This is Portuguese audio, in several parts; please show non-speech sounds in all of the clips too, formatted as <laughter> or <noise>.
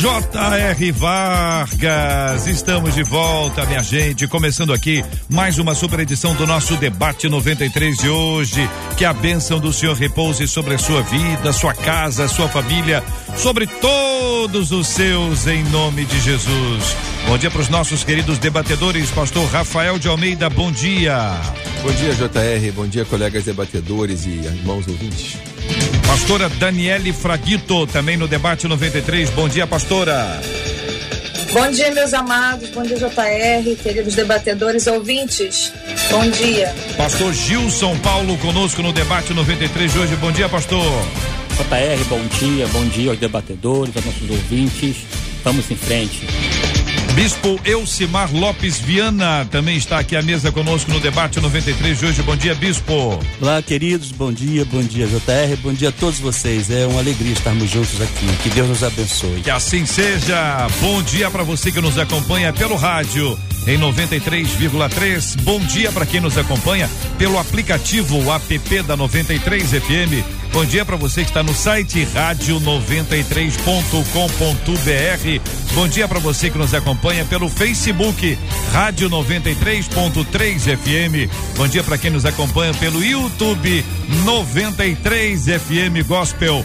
J.R. Vargas, estamos de volta, minha gente. Começando aqui mais uma super edição do nosso debate 93 de hoje. Que a bênção do Senhor repouse sobre a sua vida, sua casa, sua família, sobre todos os seus, em nome de Jesus. Bom dia para os nossos queridos debatedores, Pastor Rafael de Almeida. Bom dia. Bom dia, JR. Bom dia, colegas debatedores e irmãos ouvintes. Pastora Daniele Fraguito, também no debate 93. Bom dia, pastora. Bom dia, meus amados. Bom dia, JR, queridos debatedores ouvintes. Bom dia. Pastor Gilson Paulo conosco no debate 93 de hoje. Bom dia, pastor. JR, bom dia. Bom dia aos debatedores, aos nossos ouvintes. Vamos em frente. Bispo Elcimar Lopes Viana também está aqui à mesa conosco no debate 93 de hoje. Bom dia, Bispo. Olá, queridos. Bom dia, bom dia, JR. Bom dia a todos vocês. É uma alegria estarmos juntos aqui. Que Deus nos abençoe. Que assim seja. Bom dia para você que nos acompanha pelo rádio em 93,3. Bom dia para quem nos acompanha pelo aplicativo app da 93 FM. Bom dia para você que está no site rádio93.com.br. Bom dia para você que nos acompanha pelo Facebook Rádio 93.3 FM. Bom dia para quem nos acompanha pelo YouTube 93 FM Gospel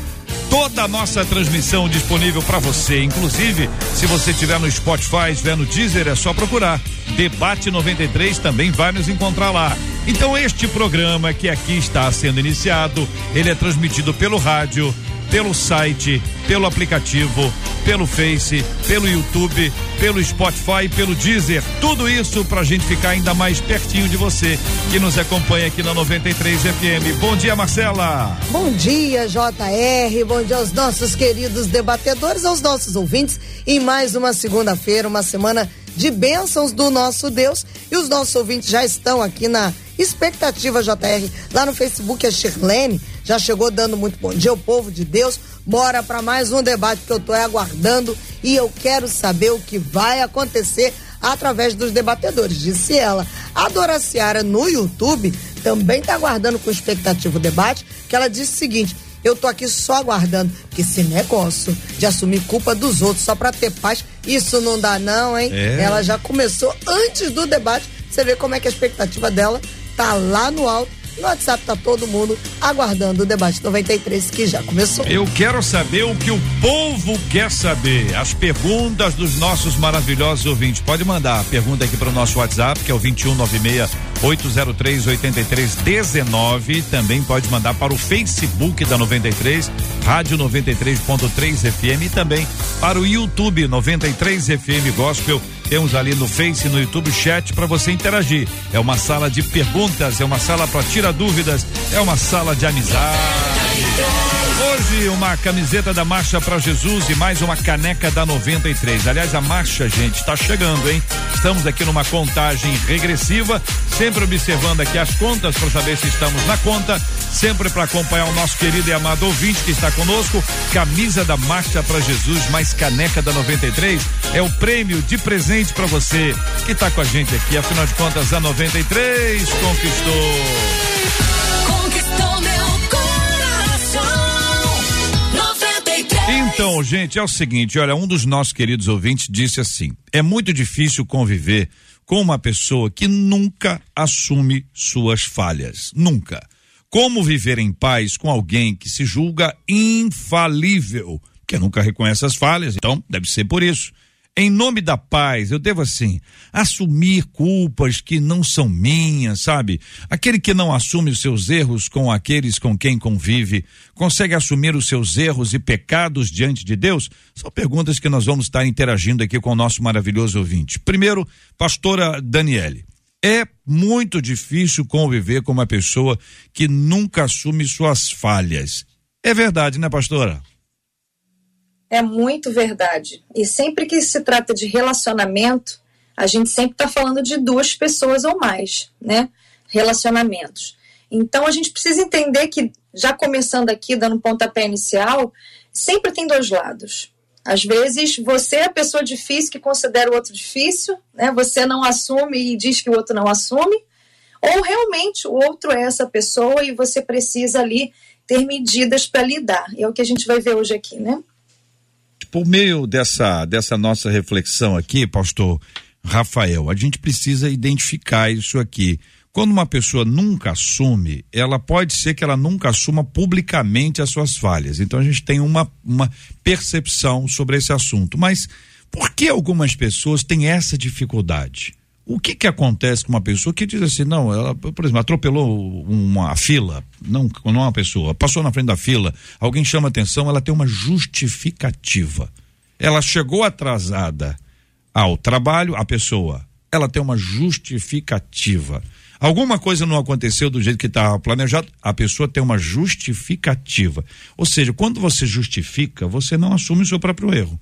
toda a nossa transmissão disponível para você. Inclusive, se você estiver no Spotify, estiver no Deezer, é só procurar. Debate 93 também vai nos encontrar lá. Então, este programa que aqui está sendo iniciado, ele é transmitido pelo rádio pelo site, pelo aplicativo, pelo Face, pelo YouTube, pelo Spotify, pelo Deezer. Tudo isso para a gente ficar ainda mais pertinho de você que nos acompanha aqui na 93 FM. Bom dia, Marcela. Bom dia, JR. Bom dia aos nossos queridos debatedores, aos nossos ouvintes. Em mais uma segunda-feira, uma semana de bênçãos do nosso Deus. E os nossos ouvintes já estão aqui na expectativa, JR. Lá no Facebook, a Shirlene já chegou dando muito bom dia ao povo de Deus. Bora para mais um debate que eu estou aguardando e eu quero saber o que vai acontecer através dos debatedores, disse ela. A Dora Seara no YouTube também está aguardando com expectativa o debate, que ela disse o seguinte: eu tô aqui só aguardando, que esse negócio de assumir culpa dos outros só para ter paz, isso não dá não, hein? É. Ela já começou antes do debate, você vê como é que a expectativa dela tá lá no alto no WhatsApp tá todo mundo aguardando o debate 93 que já começou. Eu quero saber o que o povo quer saber. As perguntas dos nossos maravilhosos ouvintes. Pode mandar a pergunta aqui para o nosso WhatsApp, que é o 2196 803 8319. Também pode mandar para o Facebook da 93, Rádio 93.3 FM e também para o YouTube 93 FM Gospel temos ali no Face, no YouTube, chat para você interagir. É uma sala de perguntas, é uma sala para tirar dúvidas, é uma sala de amizade. Hoje uma camiseta da Marcha para Jesus e mais uma caneca da 93. Aliás, a marcha, gente, está chegando, hein? Estamos aqui numa contagem regressiva, sempre observando aqui as contas para saber se estamos na conta, sempre para acompanhar o nosso querido e amado ouvinte que está conosco. Camisa da Marcha para Jesus mais caneca da 93 é o prêmio de presente para você que está com a gente aqui. Afinal de contas, a 93 conquistou. Então, gente, é o seguinte, olha, um dos nossos queridos ouvintes disse assim: é muito difícil conviver com uma pessoa que nunca assume suas falhas. Nunca. Como viver em paz com alguém que se julga infalível, que nunca reconhece as falhas? Então, deve ser por isso. Em nome da paz, eu devo assim, assumir culpas que não são minhas, sabe? Aquele que não assume os seus erros com aqueles com quem convive, consegue assumir os seus erros e pecados diante de Deus? São perguntas que nós vamos estar interagindo aqui com o nosso maravilhoso ouvinte. Primeiro, pastora Daniele. É muito difícil conviver com uma pessoa que nunca assume suas falhas. É verdade, né, pastora? É muito verdade. E sempre que se trata de relacionamento, a gente sempre está falando de duas pessoas ou mais, né? Relacionamentos. Então a gente precisa entender que, já começando aqui, dando um pontapé inicial, sempre tem dois lados. Às vezes você é a pessoa difícil que considera o outro difícil, né? Você não assume e diz que o outro não assume, ou realmente o outro é essa pessoa e você precisa ali ter medidas para lidar. É o que a gente vai ver hoje aqui, né? Por meio dessa, dessa nossa reflexão aqui, pastor Rafael, a gente precisa identificar isso aqui. Quando uma pessoa nunca assume, ela pode ser que ela nunca assuma publicamente as suas falhas. Então a gente tem uma, uma percepção sobre esse assunto. Mas por que algumas pessoas têm essa dificuldade? O que que acontece com uma pessoa que diz assim, não, ela, por exemplo, atropelou uma fila, não, não é uma pessoa, passou na frente da fila, alguém chama atenção, ela tem uma justificativa. Ela chegou atrasada ao trabalho, a pessoa, ela tem uma justificativa. Alguma coisa não aconteceu do jeito que estava planejado, a pessoa tem uma justificativa. Ou seja, quando você justifica, você não assume o seu próprio erro.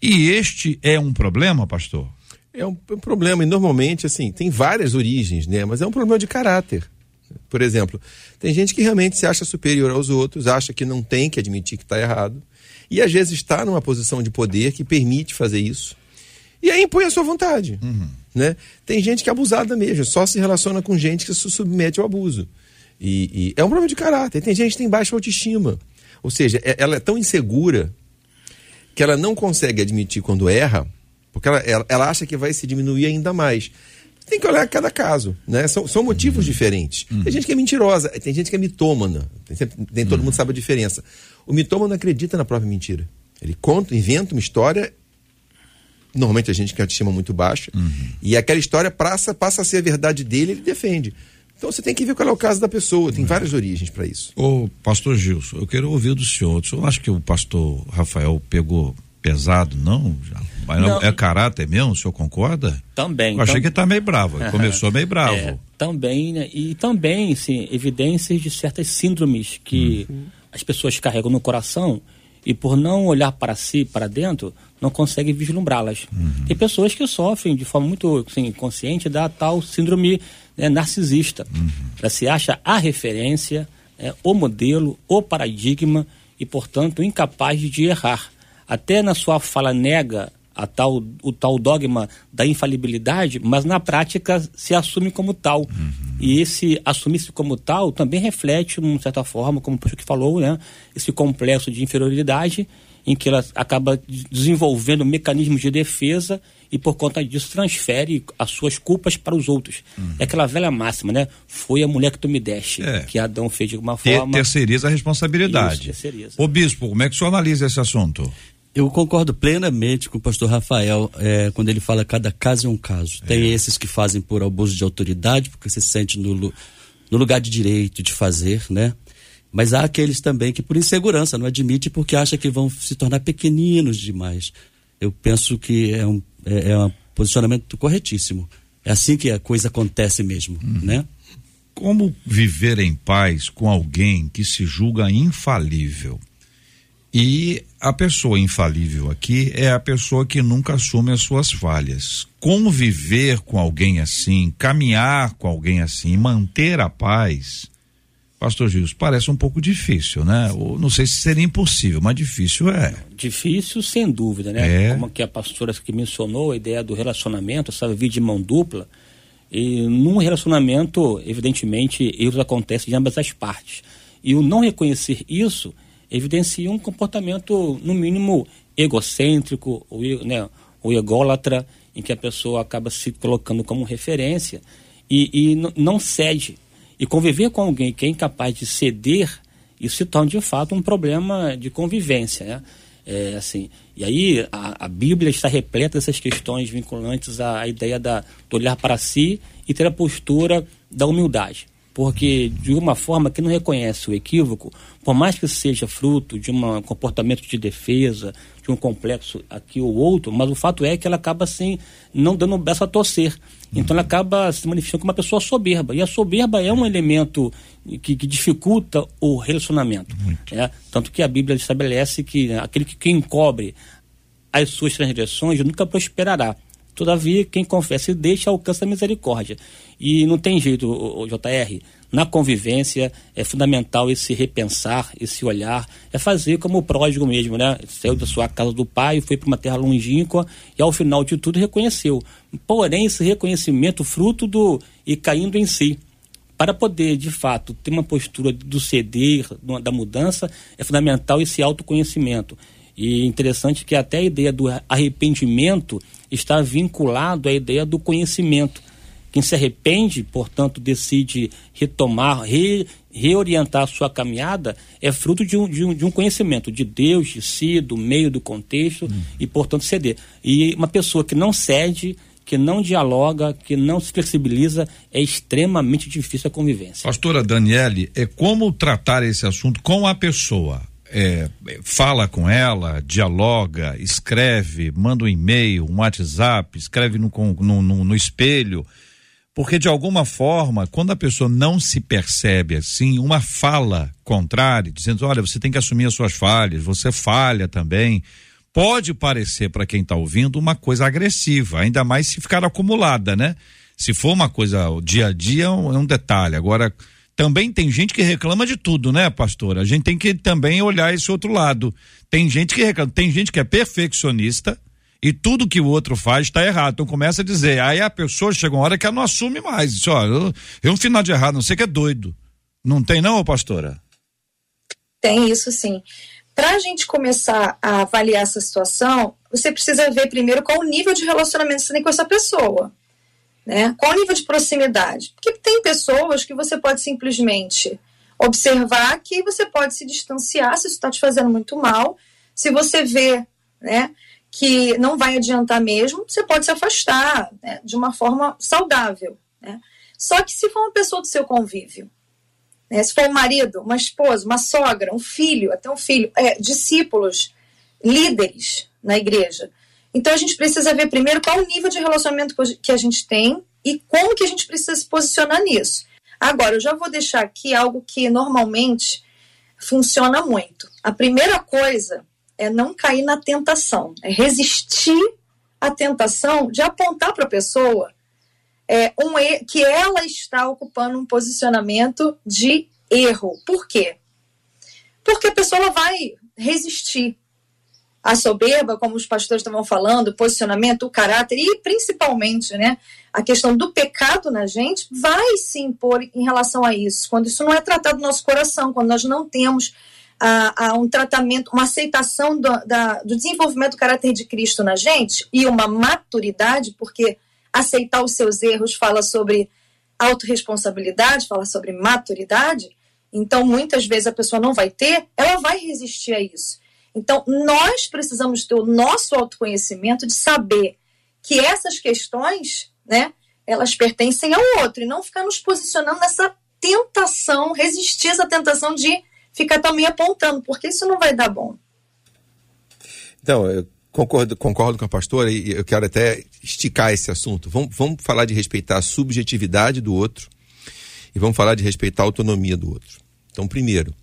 E este é um problema, pastor? É um, um problema, e normalmente, assim, tem várias origens, né? Mas é um problema de caráter. Por exemplo, tem gente que realmente se acha superior aos outros, acha que não tem que admitir que está errado, e às vezes está numa posição de poder que permite fazer isso. E aí impõe a sua vontade. Né? Tem gente que é abusada mesmo, só se relaciona com gente que se submete ao abuso. E, e é um problema de caráter. Tem gente que tem baixa autoestima. Ou seja, é- ela é tão insegura que ela não consegue admitir quando erra, porque ela, ela, ela acha que vai se diminuir ainda mais. Tem que olhar cada caso, né? São, são motivos diferentes. Tem gente que é mentirosa, tem gente que é mitômana. Tem, nem todo mundo sabe a diferença. O mitômano acredita na própria mentira. Ele conta, inventa uma história. Normalmente a gente tem autoestima muito baixa. E aquela história passa, passa a ser a verdade dele, ele defende. Então você tem que ver qual é o caso da pessoa. Tem várias origens para isso. Ô, pastor Gilson, eu quero ouvir do senhor. O senhor acha que o pastor Rafael pegou pesado, não? Não- é caráter mesmo, o senhor concorda? Também. Eu achei tam- que ele tá meio bravo. <laughs> Começou meio bravo. É, também, né? E também, sim, evidências de certas síndromes que as pessoas carregam no coração e por não olhar para si, para dentro, não conseguem vislumbrá-las. Tem pessoas que sofrem de forma muito assim, consciente da tal síndrome né, narcisista. Ela se acha a referência, né, o modelo, o paradigma e, portanto, incapaz de errar. Até na sua fala nega a tal, o tal dogma da infalibilidade, mas na prática se assume como tal. E esse assumir-se como tal também reflete, de certa forma, como o professor que falou, né, esse complexo de inferioridade em que ela acaba de- desenvolvendo mecanismos de defesa e por conta disso transfere as suas culpas para os outros. É aquela velha máxima, né? Foi a mulher que tu me deste, É. que Adão fez de alguma Ter, forma. terceiriza a responsabilidade. Isso, terceiriza. Ô bispo, como é que o senhor analisa esse assunto? Eu concordo plenamente com o pastor Rafael é, quando ele fala cada caso é um caso. Tem esses que fazem por abuso de autoridade, porque se sente no, no lugar de direito de fazer, né? Mas há aqueles também que por insegurança não admite porque acha que vão se tornar pequeninos demais. Eu penso que é um, é, é um posicionamento corretíssimo. É assim que a coisa acontece mesmo, né? Como viver em paz com alguém que se julga infalível? E a pessoa infalível aqui é a pessoa que nunca assume as suas falhas. Conviver com alguém assim, caminhar com alguém assim, manter a paz, Pastor Gilson, parece um pouco difícil, né? Ou, não sei se seria impossível, mas difícil é. Difícil, sem dúvida, né? É. Como que a pastora que mencionou, a ideia do relacionamento, essa via de mão dupla. E num relacionamento, evidentemente, erros acontecem de ambas as partes. E o não reconhecer isso evidencia um comportamento, no mínimo, egocêntrico ou, né, ou ególatra, em que a pessoa acaba se colocando como referência e, e não cede. E conviver com alguém que é incapaz de ceder, isso se torna de fato um problema de convivência. Né? É, assim, e aí a, a Bíblia está repleta dessas questões vinculantes à, à ideia da, do olhar para si e ter a postura da humildade. Porque, de uma forma que não reconhece o equívoco, por mais que seja fruto de um comportamento de defesa, de um complexo aqui ou outro, mas o fato é que ela acaba assim, não dando braço a torcer. Então ela acaba se manifestando como uma pessoa soberba. E a soberba é um elemento que, que dificulta o relacionamento. né? Tanto que a Bíblia estabelece que aquele que quem encobre as suas transgressões nunca prosperará. Todavia, quem confessa e deixa alcança a misericórdia. E não tem jeito, o, JR, na convivência é fundamental esse repensar, esse olhar, é fazer como o pródigo mesmo, né? Saiu da sua casa do pai, foi para uma terra longínqua e ao final de tudo reconheceu. Porém, esse reconhecimento fruto do e caindo em si. Para poder, de fato, ter uma postura do ceder, da mudança, é fundamental esse autoconhecimento. E interessante que até a ideia do arrependimento está vinculado à ideia do conhecimento. Quem se arrepende, portanto, decide retomar, re- reorientar a sua caminhada, é fruto de um, de, um, de um conhecimento de Deus, de si, do meio, do contexto, e, portanto, ceder. E uma pessoa que não cede, que não dialoga, que não se flexibiliza, é extremamente difícil a convivência. Pastora Daniele, é como tratar esse assunto com a pessoa? É, é, fala com ela, dialoga, escreve, manda um e-mail, um WhatsApp, escreve no, no, no, no espelho. Porque de alguma forma, quando a pessoa não se percebe assim, uma fala contrária, dizendo: olha, você tem que assumir as suas falhas, você falha também, pode parecer para quem está ouvindo uma coisa agressiva, ainda mais se ficar acumulada, né? Se for uma coisa dia a dia, é um, é um detalhe. Agora, também tem gente que reclama de tudo, né, pastora? A gente tem que também olhar esse outro lado. Tem gente que reclama, tem gente que é perfeccionista e tudo que o outro faz está errado. Então começa a dizer, aí a pessoa chega uma hora que ela não assume mais. Diz, olha, eu, eu um final de errado, não sei que é doido. Não tem não, pastora? Tem isso sim. Para a gente começar a avaliar essa situação, você precisa ver primeiro qual o nível de relacionamento você tem com essa pessoa. Né? Qual o nível de proximidade? Porque tem pessoas que você pode simplesmente observar que você pode se distanciar se isso está te fazendo muito mal. Se você vê né, que não vai adiantar mesmo, você pode se afastar né, de uma forma saudável. Né? Só que se for uma pessoa do seu convívio, né? Se for um marido, uma esposa, uma sogra, um filho, até um filho, é, discípulos, líderes na igreja. Então a gente precisa ver primeiro qual o nível de relacionamento que a gente tem e como que a gente precisa se posicionar nisso. Agora, eu já vou deixar aqui algo que normalmente funciona muito. A primeira coisa é não cair na tentação, é resistir à tentação de apontar para a pessoa é, um, que ela está ocupando um posicionamento de erro. Por quê? Porque a pessoa vai resistir à soberba, como os pastores estavam falando, o posicionamento, o caráter e principalmente, né, a questão do pecado na gente vai se impor em relação a isso. Quando isso não é tratado no nosso coração, quando nós não temos a, a um tratamento, uma aceitação do, da- do desenvolvimento do caráter de Cristo na gente e uma maturidade, porque aceitar os seus erros fala sobre autorresponsabilidade, fala sobre maturidade. Então, muitas vezes a pessoa não vai ter, ela vai resistir a isso. Então, nós precisamos ter o nosso autoconhecimento de saber que essas questões, né, elas pertencem ao outro e não ficar nos posicionando nessa tentação, resistir essa tentação de ficar também apontando, porque isso não vai dar bom. Então, eu concordo, concordo com a pastora e eu quero até esticar esse assunto. Vamos, vamos falar de respeitar a subjetividade do outro e vamos falar de respeitar a autonomia do outro. Então, primeiro,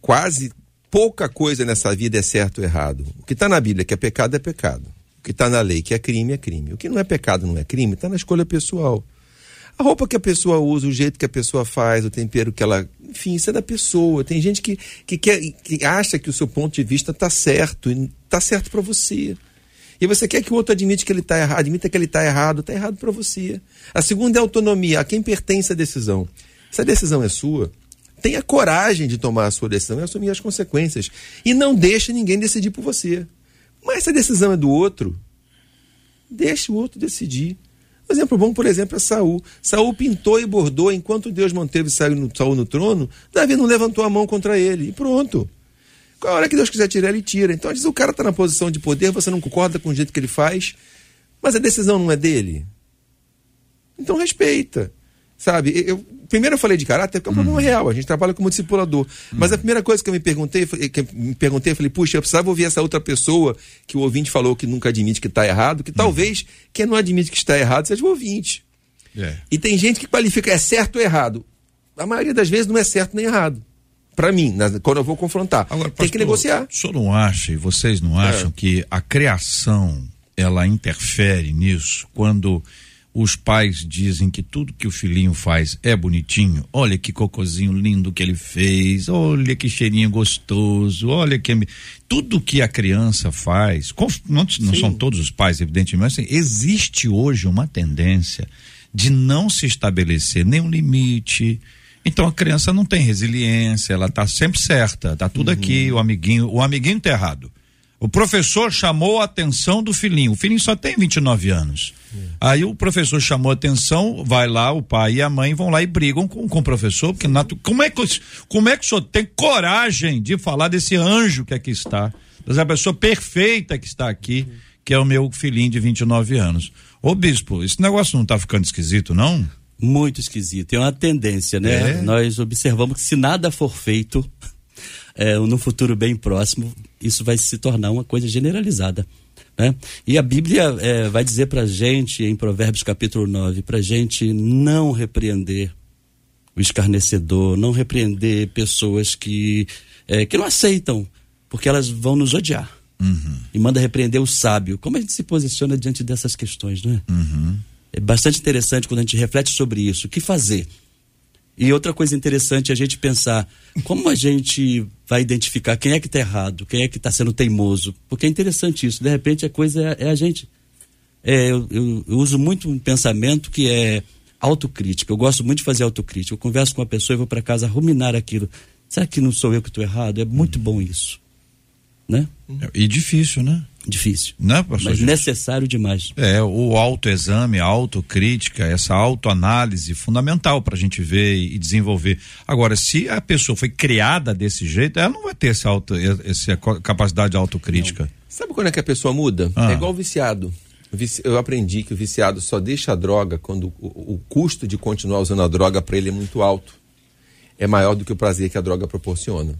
quase pouca coisa nessa vida é certo ou errado. O que está na Bíblia que é pecado é pecado. O que está na lei que é crime é crime. O que não é pecado não é crime, está na escolha pessoal. A roupa que a pessoa usa, o jeito que a pessoa faz, o tempero que ela. Enfim, isso é da pessoa. Tem gente que, que, quer, que acha que o seu ponto de vista está certo e está certo para você. E você quer que o outro admite que ele está errado, admita que ele está errado, está errado para você. A segunda é a autonomia, a quem pertence a decisão. Se a decisão é sua, tenha coragem de tomar a sua decisão e assumir as consequências. E não deixe ninguém decidir por você. Mas se a decisão é do outro, deixe o outro decidir. Um exemplo bom, por exemplo, é Saul. Saul pintou e bordou enquanto Deus manteve Saul no, Saul no trono. Davi não levantou a mão contra ele. E pronto. A hora que Deus quiser tirar, ele tira. Então, às vezes, o cara está na posição de poder, você não concorda com o jeito que ele faz, mas a decisão não é dele. Então, respeita. Sabe? Eu, primeiro eu falei de caráter, porque é um problema Uhum. real. A gente trabalha como discipulador. Mas a primeira coisa que eu me perguntei, que eu me perguntei, eu falei, puxa, eu precisava ouvir essa outra pessoa que o ouvinte falou que nunca admite que está errado, que Uhum. talvez quem não admite que está errado seja o ouvinte. É. E tem gente que qualifica é certo ou errado. A maioria das vezes não é certo nem errado. Pra mim, na- quando eu vou confrontar. Agora, tem que pastor, negociar. O senhor não acha, e vocês não acham, É. que a criação ela interfere nisso quando os pais dizem que tudo que o filhinho faz é bonitinho? Olha que cocozinho lindo que ele fez, olha que cheirinho gostoso, olha que. Tudo que a criança faz, não, não são todos os pais, evidentemente, mas assim, existe hoje uma tendência de não se estabelecer nenhum limite. Então a criança não tem resiliência, ela está sempre certa, tá tudo aqui, o amiguinho, o amiguinho tá errado. O professor chamou a atenção do filhinho. O filhinho só tem 29 anos. Aí o professor chamou a atenção, vai lá, o pai e a mãe vão lá e brigam com, com o professor, porque natu- como é que o- como é que o senhor tem coragem de falar desse anjo que aqui está? Dessa pessoa perfeita que está aqui, que é o meu filhinho de 29 anos. Ô bispo, esse negócio não está ficando esquisito, não? Muito esquisito. Tem uma tendência, né? É? Nós observamos que se nada for feito, <laughs> é, no futuro bem próximo, isso vai se tornar uma coisa generalizada. Né? E a Bíblia é, vai dizer pra gente, em Provérbios capítulo 9, pra gente não repreender o escarnecedor, não repreender pessoas que, é, que não aceitam, porque elas vão nos odiar. E manda repreender o sábio. Como a gente se posiciona diante dessas questões, não é? É bastante interessante quando a gente reflete sobre isso. O que fazer? E outra coisa interessante é a gente pensar como a gente vai identificar quem é que está errado, quem é que está sendo teimoso. Porque é interessante isso. De repente a coisa é, é a gente. É, eu, eu- eu uso muito um pensamento que é autocrítica. Eu gosto muito de fazer autocrítica. Eu converso com uma pessoa e vou para casa ruminar aquilo. Será que não sou eu que estou errado? É muito bom isso. Né? E difícil, né? Difícil. Né, pastor? Mas Gilson? necessário demais. É, o autoexame, a autocrítica, essa autoanálise fundamental para a gente ver e desenvolver. Agora, se a pessoa foi criada desse jeito, ela não vai ter essa, auto, essa capacidade de autocrítica. Sabe quando é que a pessoa muda? Ah. É igual o viciado. Eu aprendi que o viciado só deixa a droga quando o, o custo de continuar usando a droga para ele é muito alto. É maior do que o prazer que a droga proporciona.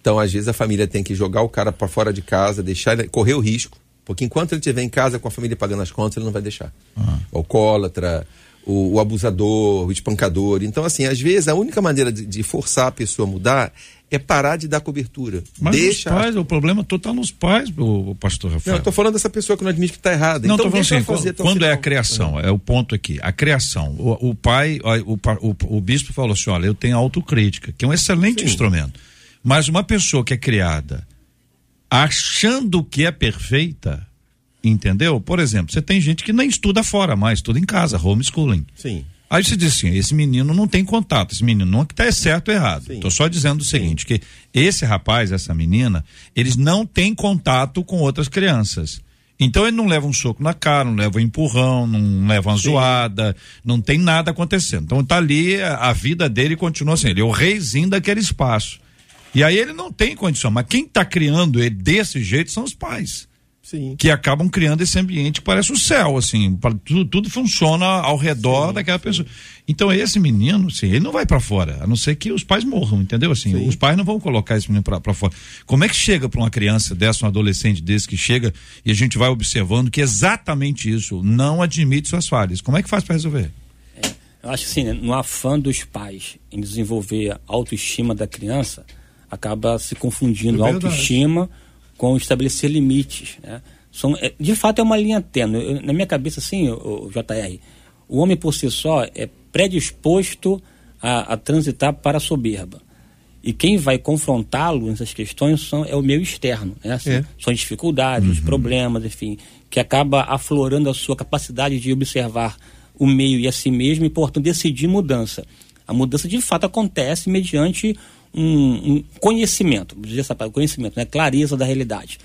Então, às vezes, a família tem que jogar o cara para fora de casa, deixar ele correr o risco, porque enquanto ele estiver em casa com a família pagando as contas, ele não vai deixar. O alcoólatra, o, o abusador, o espancador. Então, assim, às vezes, a única maneira de, de forçar a pessoa a mudar é parar de dar cobertura. Mas Deixa os pais, o problema todo está nos pais, o, pastor Rafael. não, eu tô falando dessa pessoa que não admite que está errada. Não, então tô falando assim, fazer quando, quando é a criação, é o ponto aqui. A criação. O, o pai, o, o, o- o bispo falou assim: olha, eu tenho autocrítica, que é um excelente Sim. instrumento. Mas uma pessoa que é criada achando que é perfeita, entendeu? Por exemplo, você tem gente que nem estuda fora mais, estuda em casa, homeschooling. Sim. Aí você diz assim, esse menino não tem contato, esse menino não está certo ou errado. Sim. Estou só dizendo o seguinte, que esse rapaz, essa menina, eles não têm contato com outras crianças. Então ele não leva um soco na cara, não leva um empurrão, não leva uma zoada, não tem nada acontecendo. Então tá ali, a, a vida dele continua assim, ele é o reizinho daquele espaço. E aí ele não tem condição, mas quem está criando ele desse jeito são os pais Sim. que acabam criando esse ambiente que parece o céu, assim, pra- tudo, tudo funciona ao redor daquela pessoa. Então esse menino, assim, ele não vai pra fora, a não ser que os pais morram, entendeu? Assim, os pais não vão colocar esse menino pra pra fora. Como é que chega pra uma criança dessa, um adolescente desse que chega e a gente vai observando que exatamente isso não admite suas falhas? Como é que faz pra resolver? Eu acho assim, né, no afã dos pais em desenvolver a autoestima da criança, acaba se confundindo É autoestima com estabelecer limites. Né? São, é, de fato, é uma linha tênue. Eu- na minha cabeça, assim, o, o JR, o homem por si só é predisposto a, a transitar para a soberba. E quem vai confrontá-lo nessas questões são, é o meio externo. Né? São, É. são as dificuldades, os problemas, enfim, que acaba aflorando a sua capacidade de observar o meio e a si mesmo e, portanto, decidir mudança. A mudança, de fato, acontece mediante um, um conhecimento, vou dizer essa palavra, conhecimento, né? clareza da realidade.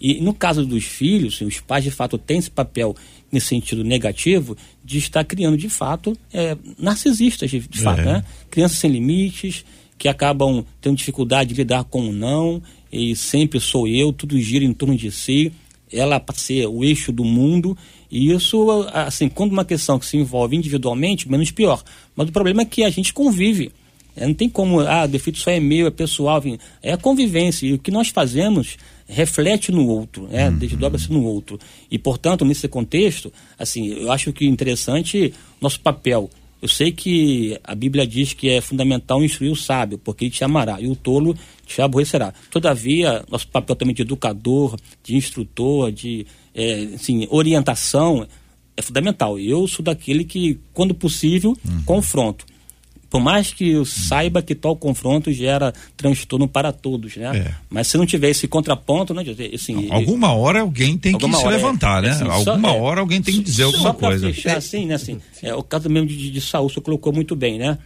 E no caso dos filhos, os pais, de fato, têm esse papel nesse sentido negativo de estar criando, de fato, é, narcisistas, de, de fato, né? Crianças sem limites, que acabam tendo dificuldade de lidar com o não, e sempre sou eu, tudo gira em torno de si. ela para ser o eixo do mundo. E isso, assim, quando uma questão que se envolve individualmente, menos pior. Mas o problema é que a gente convive. É, não tem como, ah, o defeito só é meu, é pessoal, enfim, é a convivência. E o que nós fazemos reflete no outro, né? desdobra-se no outro. E, portanto, nesse contexto, assim, eu acho que interessante nosso papel. Eu sei que a Bíblia diz que é fundamental instruir o sábio, porque ele te amará, e o tolo te aborrecerá. Todavia, nosso papel também de educador, de instrutor, de é, assim, orientação é fundamental. Eu sou daquele que, quando possível, confronto. Por mais que eu saiba que tal confronto gera transtorno para todos, né? É. Mas se não tiver esse contraponto, né? Assim, Alguma hora alguém tem que se é. levantar, né? Assim, só- Alguma é. hora alguém tem que dizer Só alguma coisa. fechar assim, né? Assim, é, o caso mesmo de, de, Saul, você colocou muito bem, né?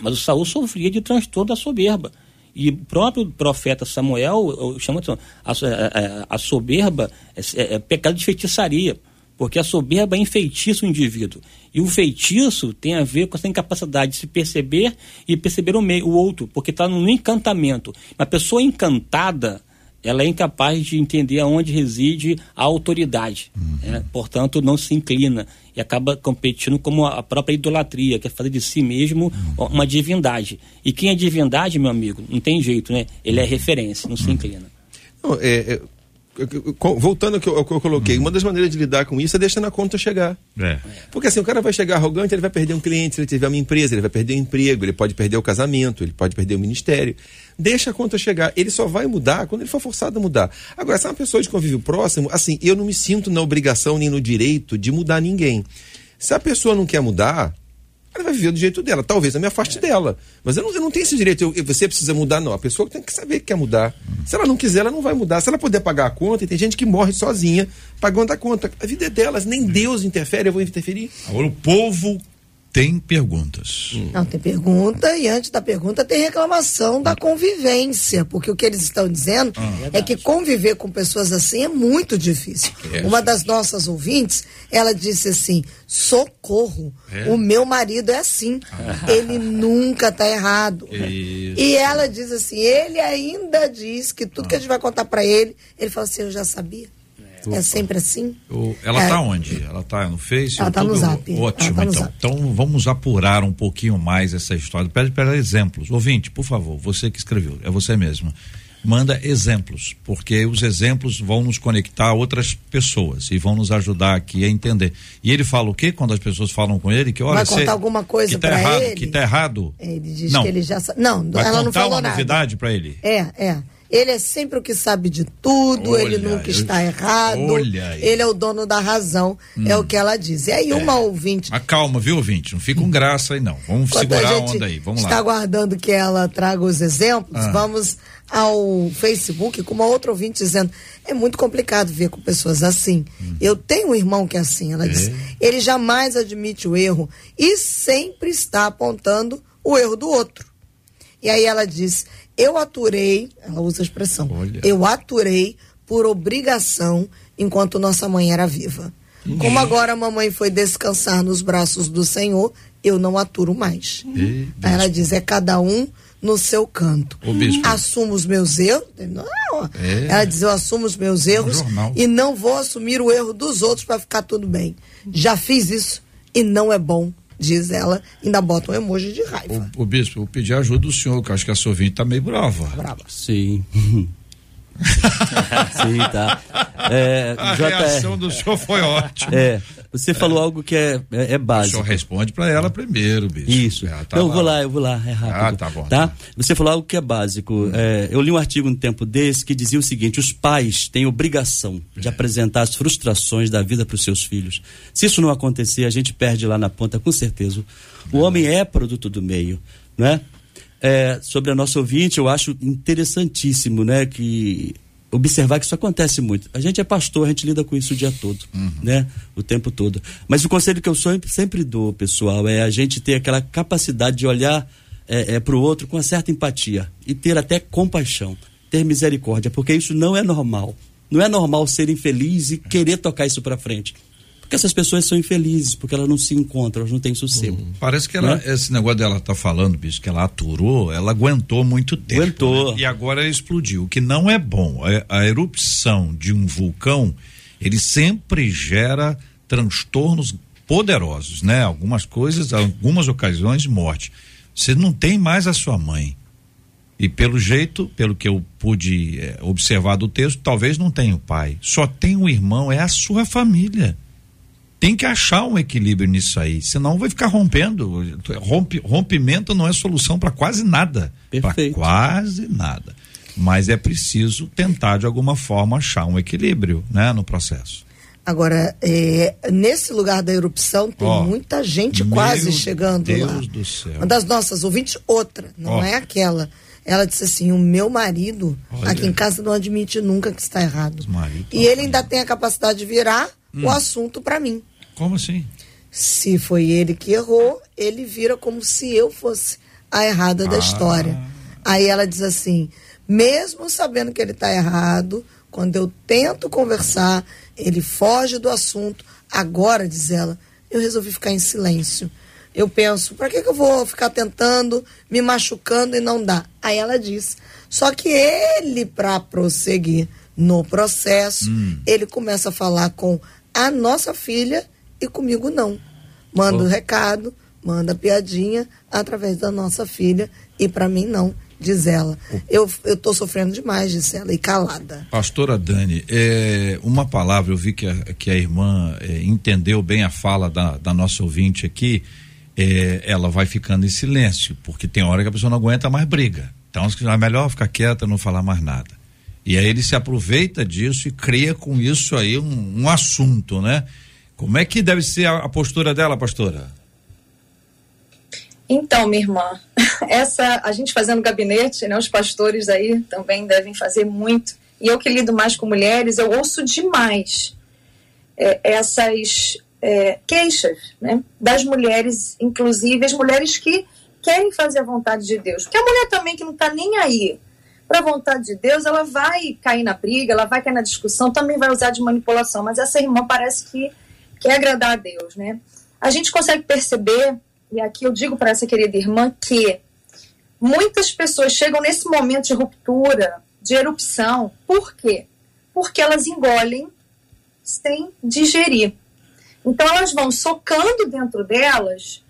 Mas o Saul sofria de transtorno da soberba. E o próprio profeta Samuel chama atenção, a- a- a soberba é, é- é pecado de feitiçaria. Porque a soberba enfeitiça o indivíduo. E o feitiço tem a ver com essa incapacidade de se perceber e perceber o, meio, o outro, porque está no encantamento. Uma pessoa encantada, ela é incapaz de entender aonde reside a autoridade. né? Portanto, não se inclina e acaba competindo como a própria idolatria, que é fazer de si mesmo uma divindade. E quem é divindade, meu amigo, não tem jeito, né? Ele é referência, não se inclina. Não, é, é, voltando ao que, eu, ao que eu coloquei, uma das maneiras de lidar com isso é deixando a conta chegar. É. Porque assim, o cara vai chegar arrogante, ele vai perder um cliente, se ele tiver uma empresa, ele vai perder o emprego, ele pode perder o casamento, ele pode perder o ministério. Deixa a conta chegar. Ele só vai mudar quando ele for forçado a mudar. Agora, se é uma pessoa de convívio próximo, assim, eu não me sinto na obrigação nem no direito de mudar ninguém. Se a pessoa não quer mudar, ela vai viver do jeito dela. Talvez eu me afaste dela. Mas eu não, eu não tenho esse direito. Eu- eu- você precisa mudar, não. A pessoa tem que saber que quer mudar. Se ela não quiser, ela não vai mudar. Se ela puder pagar a conta, e tem gente que morre sozinha pagando a conta. A vida é delas. Nem Deus interfere, eu vou interferir. Agora o povo tem perguntas. Não, tem pergunta e antes da pergunta tem reclamação da convivência, porque o que eles estão dizendo é que conviver com pessoas assim é muito difícil. Uma das nossas ouvintes, ela disse assim: socorro, o meu marido é assim, ele nunca tá errado. E ela diz assim: ele ainda diz que tudo que a gente vai contar para ele, ele fala assim: eu já sabia. É sempre assim? O- ela É. está onde? Ela está no Face? Ela tá no? Zap. Ótimo, Ela tá no então. Zap. Então vamos apurar um pouquinho mais essa história. Pede para exemplos. Ouvinte, por favor, você que escreveu, é você mesmo. Manda exemplos, porque os exemplos vão nos conectar a outras pessoas e vão nos ajudar aqui a entender. E ele fala o quê quando as pessoas falam com ele? Que olha, Vai contar você- alguma coisa tá errado, ele? Que tá errado. Ele diz Não. que ele já sabe. Não, Vai ela não contar falou uma nada. novidade para ele. É, é. Ele é sempre o que sabe de tudo, Olha, ele nunca eu- está errado. olha aí. Hum. Ele é o dono da razão, é o que ela diz. E aí uma ouvinte, Mas calma, viu, ouvinte? Não fica com graça aí, não. Vamos enquanto segurar a a gente onda aí. Vamos está lá. aguardando que ela traga os exemplos, Ah. vamos ao Facebook com uma outra ouvinte dizendo, é muito complicado ver com pessoas assim. Hum. Eu tenho um irmão que é assim, ela diz, ele jamais admite o erro e sempre está apontando o erro do outro. E aí ela diz: Eu aturei, ela usa a expressão, Olha. eu aturei por obrigação enquanto nossa mãe era viva. Como agora a mamãe foi descansar nos braços do Senhor, eu não aturo mais. Aí ela diz: é cada um no seu canto. Ô. Assumo os meus erros. Não, É. Ela diz: eu assumo os meus erros jornal. e não vou assumir o erro dos outros para ficar tudo bem. Já fiz isso e não é bom, diz ela. Ainda bota um emoji de raiva. O, o bispo, eu pedi ajuda do senhor, que eu acho que a sua ouvinte tá meio brava. Sim. <laughs> <laughs> Sim, tá. É, A JR, reação do senhor foi ótima. é, você falou algo que é, é, é O senhor básico. responde pra ela primeiro, bicho. Isso. Ela tá Não, eu vou lá, eu vou lá, é rápido. Ah, tá bom, Tá? tá. Você falou algo que é básico. É, eu li um artigo no tempo desse que dizia o seguinte: os pais têm obrigação de apresentar as frustrações da vida para os seus filhos. Se isso não acontecer, a gente perde lá na ponta, com certeza. O homem é produto do meio, não é? É, sobre a nossa ouvinte, eu acho interessantíssimo, né, que observar que isso acontece muito. A gente é pastor, a gente lida com isso o dia todo, né, o tempo todo. Mas o conselho que eu sempre, sempre dou, pessoal, é a gente ter aquela capacidade de olhar é, para o outro com uma certa empatia e ter até compaixão, ter misericórdia, porque isso não é normal. Não é normal ser infeliz e querer tocar isso para frente. Porque essas pessoas são infelizes, porque elas não se encontram, elas não têm sossego. Parece que ela, Né? esse negócio dela tá falando, bicho, que ela aturou, ela aguentou muito tempo. Aguentou. né? E agora ela explodiu, o que não é bom. A, a erupção de um vulcão, ele sempre gera transtornos poderosos, né? Algumas coisas, algumas ocasiões de morte. Você não tem mais a sua mãe. E pelo jeito, pelo que eu pude eh, observar do texto, talvez não tenha o pai. Só tem o irmão, é a sua família. Tem que achar um equilíbrio nisso aí, senão vai ficar rompendo. Rompe, rompimento não é solução para quase nada. Para Perfeito. quase nada. Mas é preciso tentar de alguma forma achar um equilíbrio, né, no processo. Agora, é, nesse lugar da erupção tem Ó, muita gente meu quase chegando Deus lá. do céu. Uma das nossas ouvintes, outra, não Ó. é aquela. Ela disse assim: o meu marido Olha. aqui em casa não admite nunca que está errado. E ele ainda tem a capacidade de virar Hum. o assunto para mim. Como assim? Se foi ele que errou, ele vira como se eu fosse a errada Ah. da história. Aí ela diz assim: mesmo sabendo que ele está errado, quando eu tento conversar, ele foge do assunto. Agora, diz ela, eu resolvi ficar em silêncio. Eu penso, para que, que eu vou ficar tentando, me machucando e não dá? Aí ela diz. Só que ele, para prosseguir no processo, ele começa a falar com a nossa filha e comigo não. Manda o recado, manda piadinha através da nossa filha e para mim não, diz ela. Eu, eu tô sofrendo demais, diz ela, e calada. Pastora Dani, é, uma palavra, eu vi que a, que a irmã é, entendeu bem a fala da, da nossa ouvinte aqui, é, ela vai ficando em silêncio, porque tem hora que a pessoa não aguenta mais briga. Então é melhor ficar quieta, não falar mais nada. E aí ele se aproveita disso e cria com isso aí um, um assunto, né? Como é que deve ser a, a postura dela, pastora? Então, minha irmã, <laughs> essa a gente fazendo gabinete, né, os pastores aí também devem fazer muito. E eu que lido mais com mulheres, eu ouço demais é, essas é, queixas né, das mulheres, inclusive as mulheres que querem fazer a vontade de Deus. Porque a mulher também que não está nem aí para a vontade de Deus, ela vai cair na briga, ela vai cair na discussão, também vai usar de manipulação. Mas essa irmã parece que quer agradar a Deus, né? A gente consegue perceber, e aqui eu digo para essa querida irmã, que muitas pessoas chegam nesse momento de ruptura, de erupção. Por quê? Porque elas engolem sem digerir. Então elas vão socando dentro delas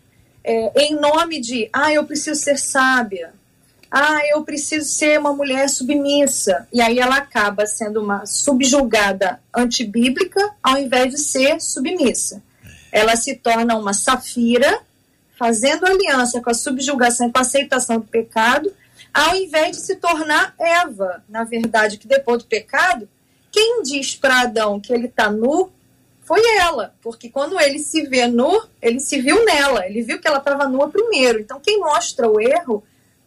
é, em nome de, ah, eu preciso ser sábia, ah, eu preciso ser uma mulher submissa. E aí ela acaba sendo uma subjugada antibíblica ao invés de ser submissa. Ela se torna uma safira, fazendo aliança com a subjugação e com a aceitação do pecado, ao invés de se tornar Eva. Na verdade, que depois do pecado, quem diz para Adão que ele está nu foi ela, porque quando ele se vê nu, ele se viu nela, ele viu que ela estava nua primeiro. Então, quem mostra o erro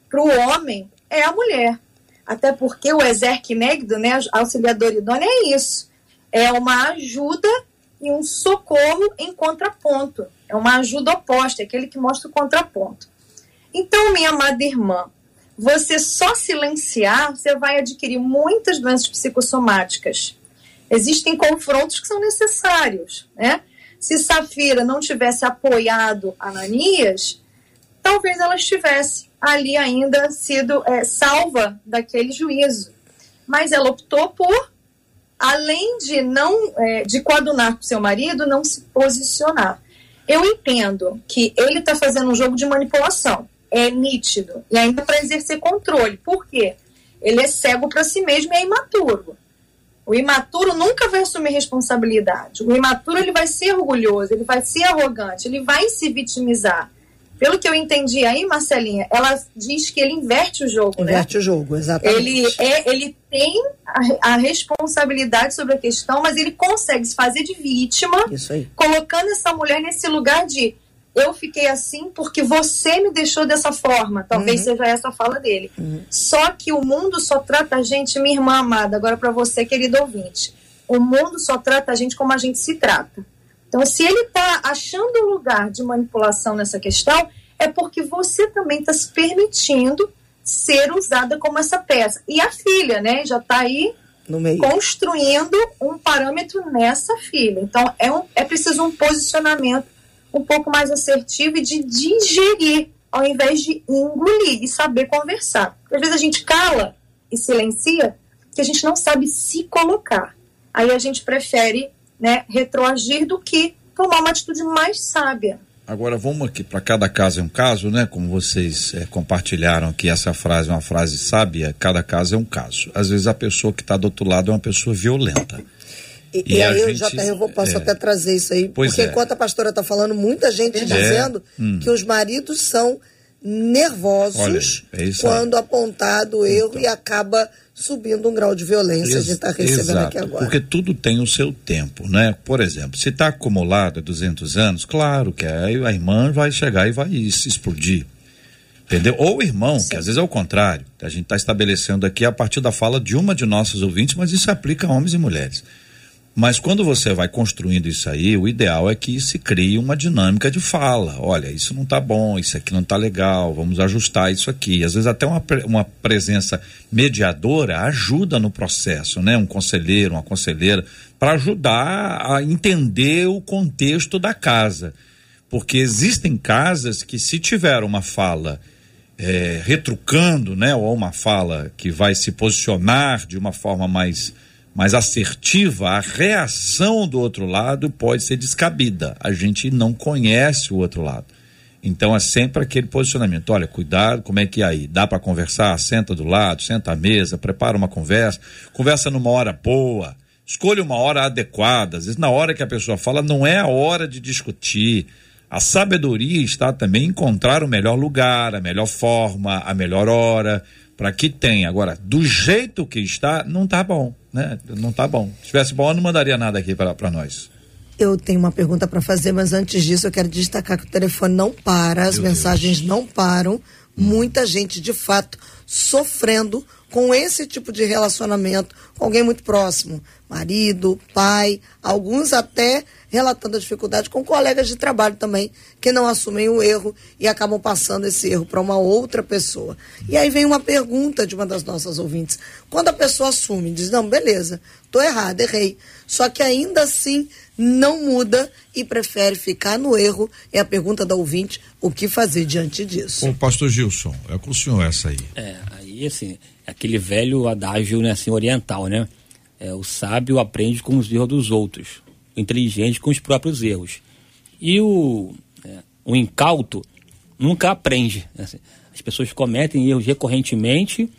para o homem é a mulher. Até porque o exerquinegdo, né, auxiliador idôneo, é isso. É uma ajuda e um socorro em contraponto. É uma ajuda oposta, é aquele que mostra o contraponto. Então, minha amada irmã, você só silenciar, você vai adquirir muitas doenças psicossomáticas. Existem confrontos que são necessários, né? Se Safira não tivesse apoiado Ananias, talvez ela estivesse ali ainda sido é, salva daquele juízo. Mas ela optou por, além de não é, de coadunar com seu marido, não se posicionar. Eu entendo que ele está fazendo um jogo de manipulação, é nítido, e ainda para exercer controle. Por quê? Ele é cego para si mesmo e é imaturo. O imaturo nunca vai assumir responsabilidade. O imaturo ele vai ser orgulhoso, ele vai ser arrogante, ele vai se vitimizar. Pelo que eu entendi aí, Marcelinha, ela diz que ele inverte o jogo, né? Inverte o jogo, exatamente. Ele, é, ele tem a, a responsabilidade sobre a questão, mas ele consegue se fazer de vítima, colocando essa mulher nesse lugar de eu fiquei assim porque você me deixou dessa forma. Talvez seja essa a fala dele. Só que o mundo só trata a gente, minha irmã amada, agora para você, querido ouvinte. O mundo só trata a gente como a gente se trata. Então, se ele está achando um lugar de manipulação nessa questão, é porque você também está se permitindo ser usada como essa peça. E a filha, né, já está aí No meio. construindo um parâmetro nessa filha. Então, é, um, é preciso um posicionamento um pouco mais assertivo e de digerir, ao invés de engolir e saber conversar. Porque às vezes a gente cala e silencia, que a gente não sabe se colocar. Aí a gente prefere né, retroagir do que tomar uma atitude mais sábia. Agora vamos aqui para cada caso é um caso, né? Como vocês é, compartilharam aqui essa frase, é uma frase sábia. Cada caso é um caso. Às vezes a pessoa que está do outro lado é uma pessoa violenta. E, E e aí, eu, gente- JR, eu vou, posso é. até trazer isso aí. Pois porque é. enquanto a pastora está falando, muita gente dizendo Hum. que os maridos são nervosos Olha é quando apontado o erro e acaba subindo um grau de violência. a gente está recebendo Exato, aqui agora. Porque tudo tem o seu tempo, né? Por exemplo, se está acumulado há 200 anos, claro que a irmã vai chegar e vai se explodir. Entendeu? Ou o irmão, que às vezes é o contrário. A gente está estabelecendo aqui a partir da fala de uma de nossas ouvintes, mas isso aplica a homens e mulheres. Mas quando você vai construindo isso aí, o ideal é que se crie uma dinâmica de fala. Olha, isso não está bom, isso aqui não está legal, vamos ajustar isso aqui. Às vezes até uma, uma presença mediadora ajuda no processo, né? Um conselheiro, uma conselheira, para ajudar a entender o contexto da casa. Porque existem casas que se tiver uma fala é, retrucando, né, ou uma fala que vai se posicionar de uma forma mais, mais assertiva, a reação do outro lado pode ser descabida. A gente não conhece o outro lado. Então é sempre aquele posicionamento. Olha, cuidado, como é que é aí? Dá para conversar? Senta do lado, senta à mesa, prepara uma conversa, conversa numa hora boa, escolha uma hora adequada. Às vezes, na hora que a pessoa fala, não é a hora de discutir. A sabedoria está também em encontrar o melhor lugar, a melhor forma, a melhor hora, para que tenha. Agora, do jeito que está, não tá bom, né? Não tá bom. Se tivesse bom, eu não mandaria nada aqui para nós. Eu tenho uma pergunta para fazer, mas antes disso eu quero destacar que o telefone não para, as mensagens não param. Muita gente, de fato, sofrendo com esse tipo de relacionamento com alguém muito próximo. Marido, pai, alguns até relatando a dificuldade com colegas de trabalho também, que não assumem o erro e acabam passando esse erro para uma outra pessoa. E aí vem uma pergunta de uma das nossas ouvintes. Quando a pessoa assume, diz, não, beleza, tô errado, errei. Só que ainda assim não muda e prefere ficar no erro. É a pergunta da ouvinte, o que fazer diante disso? Ô, pastor Gilson, é com o senhor essa aí. É, aí assim, é aquele velho adágio né, assim, oriental, né? É, o sábio aprende com os erros dos outros, o inteligente com os próprios erros. E o, é, o incauto nunca aprende. assim. as pessoas cometem erros recorrentemente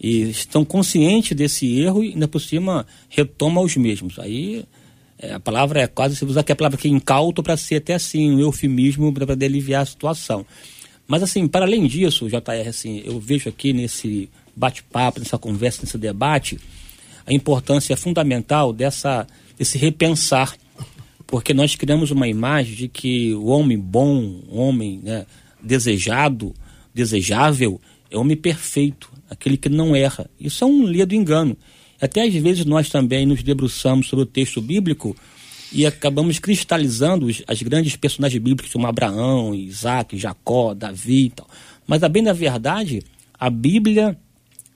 e estão conscientes desse erro e ainda por cima retomam os mesmos. Aí é, a palavra é quase, se usar aqui a palavra que incauto para ser até assim, um eufemismo para aliviar a situação. Mas assim, para além disso, JR, assim, eu vejo aqui nesse bate-papo, nessa conversa, nesse debate, a importância fundamental dessa, desse repensar. Porque nós criamos uma imagem de que o homem bom, o homem né, desejado, desejável, é o homem perfeito, aquele que não erra. Isso é um ledo engano. Até às vezes nós também nos debruçamos sobre o texto bíblico e acabamos cristalizando os- as grandes personagens bíblicos como Abraão, Isaac, Jacó, Davi e tal. Mas a bem da verdade, a Bíblia,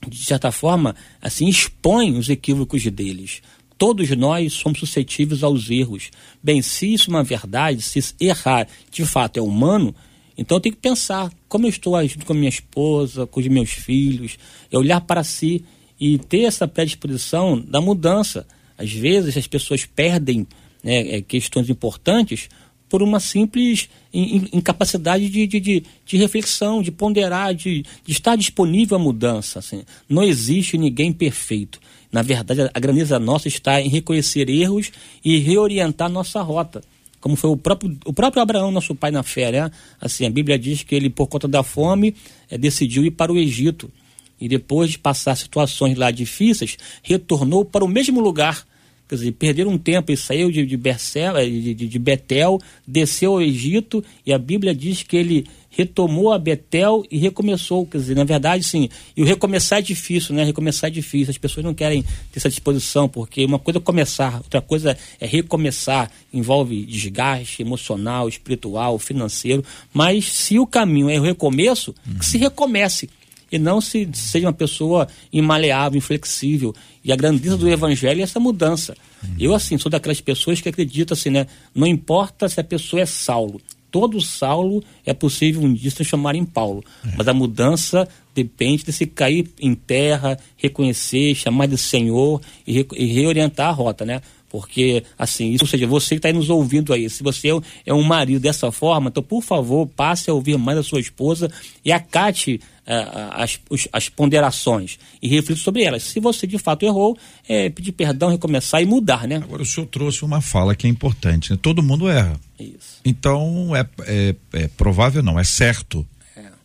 de certa forma, assim, expõe os equívocos deles. Todos nós somos suscetíveis aos erros. Bem, se isso é uma verdade, se errar de fato é humano, então eu tenho que pensar como eu estou agindo com a minha esposa, com os meus filhos, é olhar para si e ter essa predisposição da mudança. Às vezes as pessoas perdem né, eh, questões importantes por uma simples in- incapacidade de, de, de, de reflexão, de ponderar, de, de estar disponível à mudança. Assim. Não existe ninguém perfeito. Na verdade, a- grandeza nossa está em reconhecer erros e reorientar nossa rota. Como foi o próprio, o próprio Abraão, nosso pai na fé, né? Assim, a Bíblia diz que ele, por conta da fome, eh, decidiu ir para o Egito. E depois de passar situações lá difíceis, retornou para o mesmo lugar Quer dizer, perderam um tempo e saiu de, de, Berseba, de, de, de Betel, desceu ao Egito e a Bíblia diz que ele retomou a Betel e recomeçou. Quer dizer, na verdade, sim. E o recomeçar é difícil, né? Recomeçar é difícil. As pessoas não querem ter essa disposição, porque uma coisa é começar, outra coisa é recomeçar. Envolve desgaste emocional, espiritual, financeiro. Mas se o caminho é o recomeço, que se recomece e não se seja uma pessoa imaleável, inflexível. E a grandeza do evangelho é essa mudança. Eu, assim, sou daquelas pessoas que acreditam assim, né? Não importa se a pessoa é Saulo. Todo Saulo é possível um dia se transformar em Paulo. Mas a mudança depende de se cair em terra, reconhecer, chamar de Senhor e, re- e reorientar a rota, né? Porque, assim, isso, ou seja, você que está nos ouvindo aí, se você é um- é um marido dessa forma, então, por favor, passe a ouvir mais a sua esposa e acate ah, as, os- as ponderações e reflita sobre elas. Se você de fato errou, é, pedir perdão, recomeçar e mudar, né? Agora o senhor trouxe uma fala que é importante, né? Todo mundo erra. Isso. Então é, é, é provável não, é certo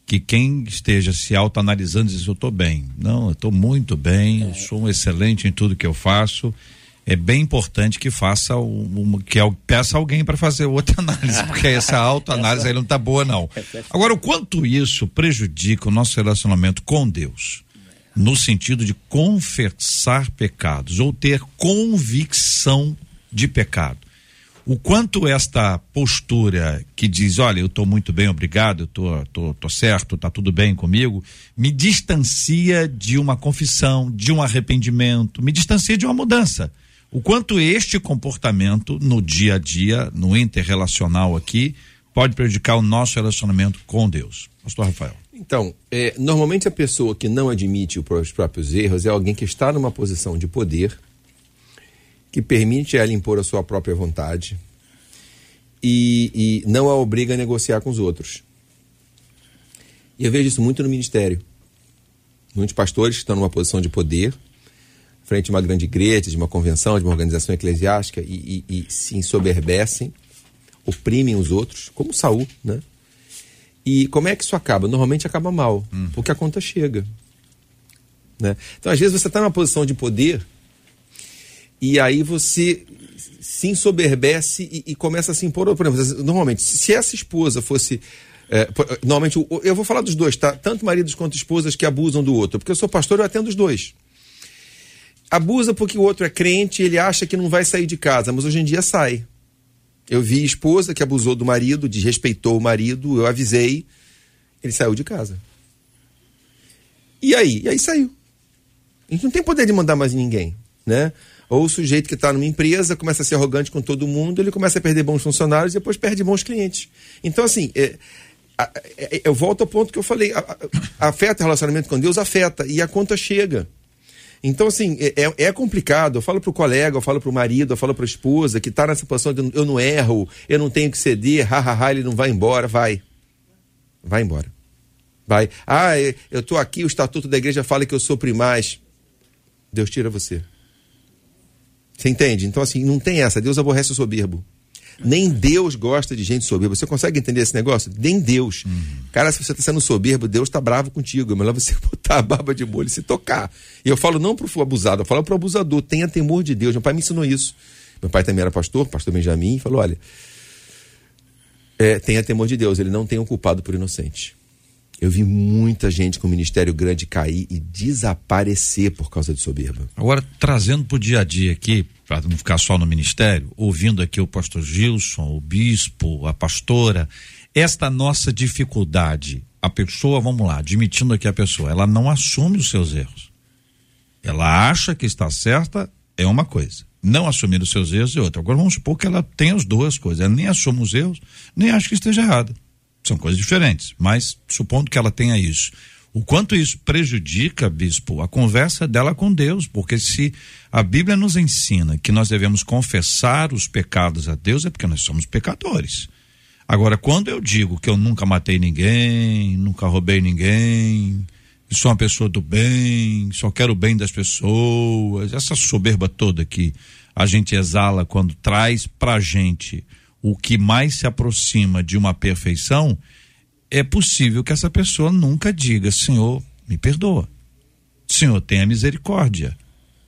que quem esteja se autoanalisando diz eu estou bem. Não, eu estou muito bem, eu sou um excelente em tudo que eu faço. É bem importante que faça um, que peça alguém para fazer outra análise, porque essa <laughs> autoanálise aí não tá boa não. Agora o quanto isso prejudica o nosso relacionamento com Deus? No sentido de confessar pecados ou ter convicção de pecado o quanto esta postura que diz, olha, eu estou muito bem, obrigado, eu tô, tô, tô certo, tá tudo bem comigo, me distancia de uma confissão, de um arrependimento, me distancia de uma mudança. O quanto este comportamento no dia a dia, no interrelacional aqui, pode prejudicar o nosso relacionamento com Deus. Pastor Rafael. Então, é, normalmente a pessoa que não admite os próprios erros é alguém que está numa posição de poder, que permite ela impor a sua própria vontade e, e não a obriga a negociar com os outros. E eu vejo isso muito no ministério. Muitos pastores que estão numa posição de poder, frente a uma grande igreja, de uma convenção, de uma organização eclesiástica, e, e- e se ensoberbecem, oprimem os outros, como Saul, né? E como é que isso acaba? Normalmente acaba mal, porque a conta chega. Né? Então, às vezes, você está numa posição de poder e aí você se ensoberbece e, e começa a se impor. Por exemplo, normalmente, se essa esposa fosse. é, normalmente, eu vou falar dos dois, tá? Tanto maridos quanto esposas que abusam do outro. Porque eu sou pastor, eu atendo os dois. Abusa porque o outro é crente, ele acha que não vai sair de casa, mas hoje em dia sai. Eu vi esposa que abusou do marido, desrespeitou o marido, eu avisei, ele saiu de casa. E aí? E aí saiu. A gente não tem poder de mandar mais ninguém, né? Ou o sujeito que está numa empresa começa a ser arrogante com todo mundo, ele começa a perder bons funcionários e depois perde bons clientes. Então, assim, é, a- é- eu volto ao ponto que eu falei: a- a- afeta o relacionamento com Deus? Afeta, e a conta chega. Então, assim, é, é- é complicado. Eu falo pro colega, eu falo pro marido, eu falo pra esposa que tá nessa posição de eu não erro, eu não tenho que ceder, hahaha, ele não vai embora. Vai. Vai embora. Vai. Ah, é, eu tô aqui, o estatuto da igreja fala que eu sou primaz. Deus tira você. Você entende? Então, assim, não tem essa. Deus aborrece o soberbo. Nem Deus gosta de gente soberba. Você consegue entender esse negócio? Nem Deus. Cara, se você está sendo soberbo, Deus está bravo contigo. É melhor você <laughs> botar a barba de molho e se tocar. E eu falo não pro abusado, eu falo pro abusador. Tenha temor de Deus. Meu pai me ensinou isso. Meu pai também era pastor, pastor Benjamin, e falou: olha, é, tenha temor de Deus. Ele não tem um culpado por inocente. Eu vi muita gente com ministério grande cair e desaparecer por causa de soberba. Agora, trazendo para o dia a dia aqui, para não ficar só no ministério, ouvindo aqui o pastor Gilson, o bispo, a pastora, esta nossa dificuldade, a pessoa, vamos lá, admitindo aqui a pessoa, ela não assume os seus erros. Ela acha que está certa, é uma coisa. Não assumir os seus erros é outra. Agora vamos supor que ela tenha as duas coisas. Ela nem assume os erros, nem acha que esteja errada. São coisas diferentes, mas supondo que ela tenha isso. O quanto isso prejudica, bispo, a conversa dela com Deus, porque se a Bíblia nos ensina que nós devemos confessar os pecados a Deus, é porque nós somos pecadores. Agora, quando eu digo que eu nunca matei ninguém, nunca roubei ninguém, sou uma pessoa do bem, só quero o bem das pessoas, essa soberba toda que a gente exala quando traz pra gente o que mais se aproxima de uma perfeição, é possível que essa pessoa nunca diga: Senhor, me perdoa. Senhor, tenha misericórdia.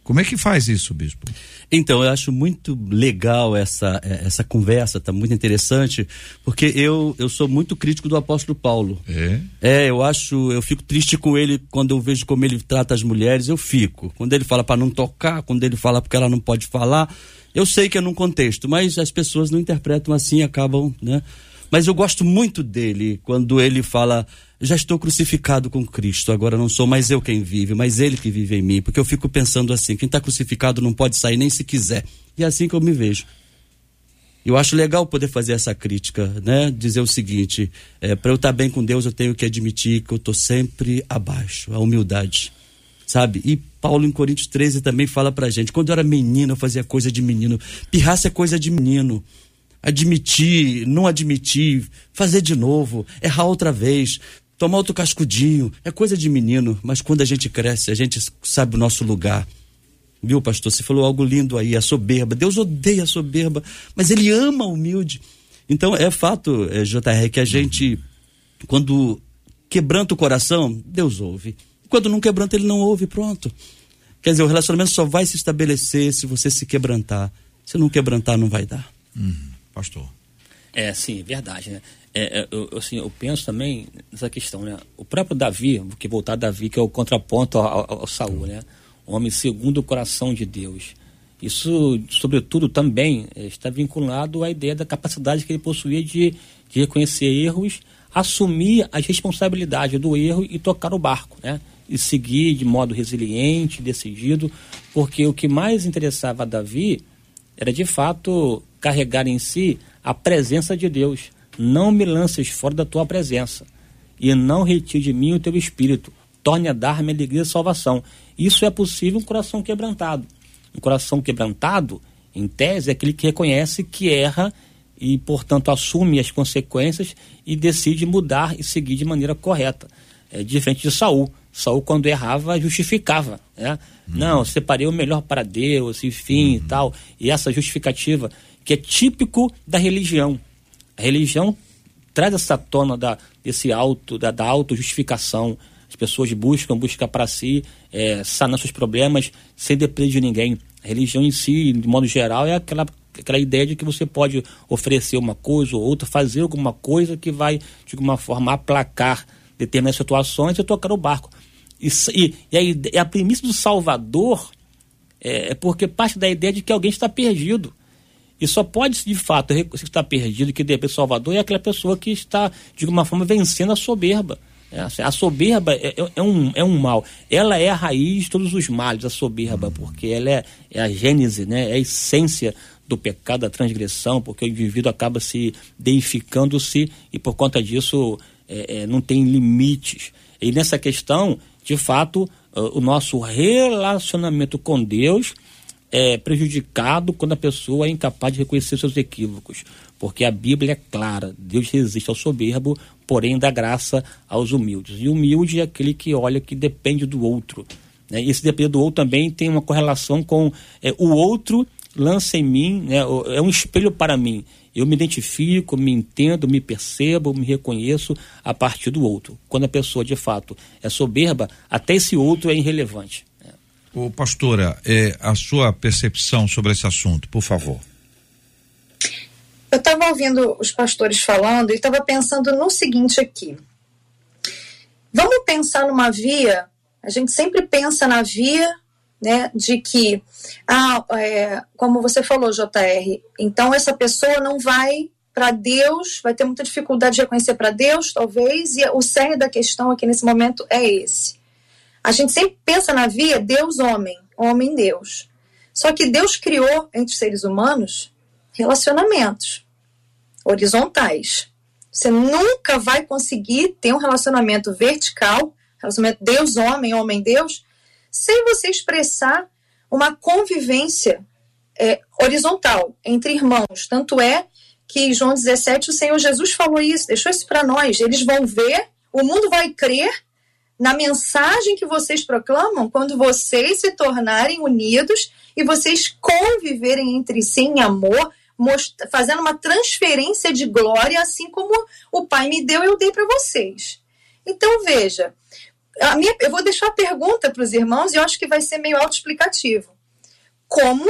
Como é que faz isso, bispo? Então, eu acho muito legal essa, eh, essa conversa, tá muito interessante, porque eu, eu sou muito crítico do apóstolo Paulo. É? É, eu acho, eu fico triste com ele quando eu vejo como ele trata as mulheres, eu fico. Quando ele fala para não tocar, quando ele fala porque ela não pode falar, eu sei que é num contexto, mas as pessoas não interpretam assim, acabam, né? Mas eu gosto muito dele quando ele fala: já estou crucificado com Cristo, agora não sou mais eu quem vive, mas ele que vive em mim. Porque eu fico pensando assim: quem está crucificado não pode sair nem se quiser. E é assim que eu me vejo. Eu acho legal poder fazer essa crítica, né? Dizer o seguinte: é, para eu estar bem com Deus, eu tenho que admitir que eu estou sempre abaixo, a humildade, sabe? E Paulo em Coríntios 13 também fala pra gente: quando eu era menino, eu fazia coisa de menino. Pirraça é coisa de menino. Admitir, não admitir, fazer de novo, errar outra vez, tomar outro cascudinho, é coisa de menino. Mas quando a gente cresce, a gente sabe o nosso lugar. Viu, pastor? Você falou algo lindo aí, a soberba. Deus odeia a soberba, mas ele ama o humilde. Então, é fato, é, JR, que a gente, quando quebranta o coração, Deus ouve. Quando não quebranta, ele não ouve, pronto. Quer dizer, o relacionamento só vai se estabelecer se você se quebrantar. Se não quebrantar, não vai dar. Pastor. É, sim, verdade, né? É, é, eu, eu, assim, eu penso também nessa questão, né? O próprio Davi, que voltar a Davi, que é o contraponto ao, ao, ao Saul, né? O homem segundo o coração de Deus. Isso, sobretudo, também eh, está vinculado à ideia da capacidade que ele possuía de, de reconhecer erros, assumir as responsabilidades do erro e tocar o barco, né? E seguir de modo resiliente, decidido, porque o que mais interessava a Davi era de fato carregar em si a presença de Deus. Não me lances fora da tua presença e não retire de mim o teu espírito. Torne a dar-me alegria e salvação. Isso é possível um coração quebrantado. Um coração quebrantado, em tese, é aquele que reconhece que erra e, portanto, assume as consequências e decide mudar e seguir de maneira correta. É diferente de Saul. Saul, quando errava, justificava. Né? Não, separei o melhor para Deus, enfim e tal. E essa justificativa, que é típico da religião. A religião traz essa tona da, desse auto, da, da auto-justificação. As pessoas buscam, buscam para si, é, sanar seus problemas sem depender de ninguém. A religião em si, de modo geral, é aquela, aquela ideia de que você pode oferecer uma coisa ou outra, fazer alguma coisa que vai, de alguma forma, aplacar determinadas situações e tocar o barco. E, e, e, a, ide- e a premissa do Salvador é, é porque parte da ideia de que alguém está perdido. E só pode, de fato, reconhecer que está perdido, que de repente Salvador é aquela pessoa que está, de alguma forma, vencendo a soberba. É, assim, a soberba é, é- é um, é um mal. Ela é a raiz de todos os males, a soberba, porque ela é, é a gênese, né? é a essência do pecado, da transgressão, porque o indivíduo acaba se deificando-se e por conta disso é, é, não tem limites. E nessa questão, de fato, o nosso relacionamento com Deus é prejudicado quando a pessoa é incapaz de reconhecer seus equívocos. Porque a Bíblia é clara: Deus resiste ao soberbo, porém dá graça aos humildes. E humilde é aquele que olha que depende do outro. Né? Esse depender do outro também tem uma correlação com é, o outro lança em mim, né? é um espelho para mim. Eu me identifico, me entendo, me percebo, me reconheço a partir do outro. Quando a pessoa de fato é soberba, até esse outro é irrelevante. Ô, pastora, é, a sua percepção sobre esse assunto, por favor. Eu estava ouvindo os pastores falando e estava pensando no seguinte aqui. Vamos pensar numa via, a gente sempre pensa na via, né, de que, ah, é, como você falou, JR, então essa pessoa não vai para Deus, vai ter muita dificuldade de reconhecer para Deus, talvez, e o cerne da questão aqui nesse momento é esse. A gente sempre pensa na via Deus-homem, homem-Deus. Só que Deus criou entre os seres humanos relacionamentos horizontais. Você nunca vai conseguir ter um relacionamento vertical, relacionamento Deus-homem, homem-Deus, sem você expressar uma convivência é, horizontal entre irmãos. Tanto é que João 17 o Senhor Jesus falou isso, deixou isso para nós. Eles vão ver, o mundo vai crer na mensagem que vocês proclamam quando vocês se tornarem unidos e vocês conviverem entre si em amor, fazendo uma transferência de glória, assim como o Pai me deu, eu dei para vocês. Então, veja, a minha, eu vou deixar a pergunta para os irmãos e eu acho que vai ser meio autoexplicativo. Como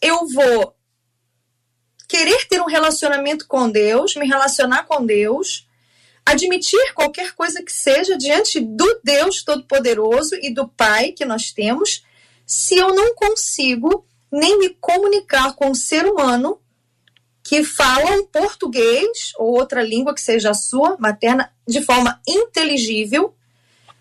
eu vou querer ter um relacionamento com Deus, me relacionar com Deus, admitir qualquer coisa que seja diante do Deus Todo-Poderoso e do Pai que nós temos, se eu não consigo nem me comunicar com um ser humano que fala um português ou outra língua que seja a sua materna de forma inteligível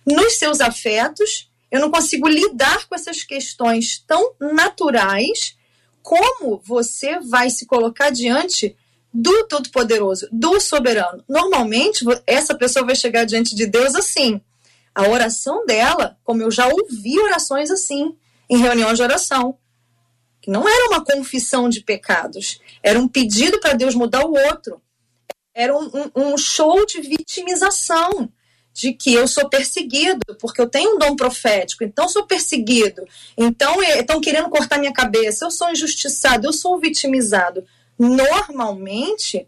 nos seus afetos, eu não consigo lidar com essas questões tão naturais. Como você vai se colocar diante do Todo-Poderoso, do Soberano? Normalmente, essa pessoa vai chegar diante de Deus assim: A oração dela, como eu já ouvi orações assim, em reuniões de oração, que não era uma confissão de pecados, era um pedido para Deus mudar o outro. Era um, um, um show de vitimização de que eu sou perseguido, porque eu tenho um dom profético, então sou perseguido, então estão querendo cortar minha cabeça, eu sou injustiçado, eu sou vitimizado. Normalmente,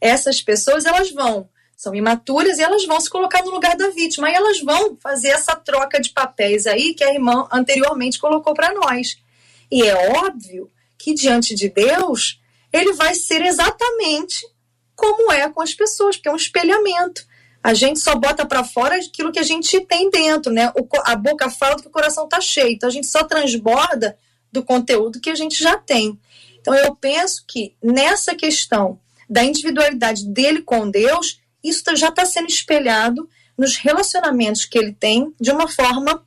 essas pessoas elas vão, são imaturas e elas vão se colocar no lugar da vítima, e elas vão fazer essa troca de papéis aí que a irmã anteriormente colocou para nós. E é óbvio que diante de Deus, ele vai ser exatamente como é com as pessoas, porque é um espelhamento. A gente só bota para fora aquilo que a gente tem dentro, né? A boca fala do que o coração tá cheio. Então a gente só transborda do conteúdo que a gente já tem. Então eu penso que nessa questão da individualidade dele com Deus, isso já está sendo espelhado nos relacionamentos que ele tem de uma forma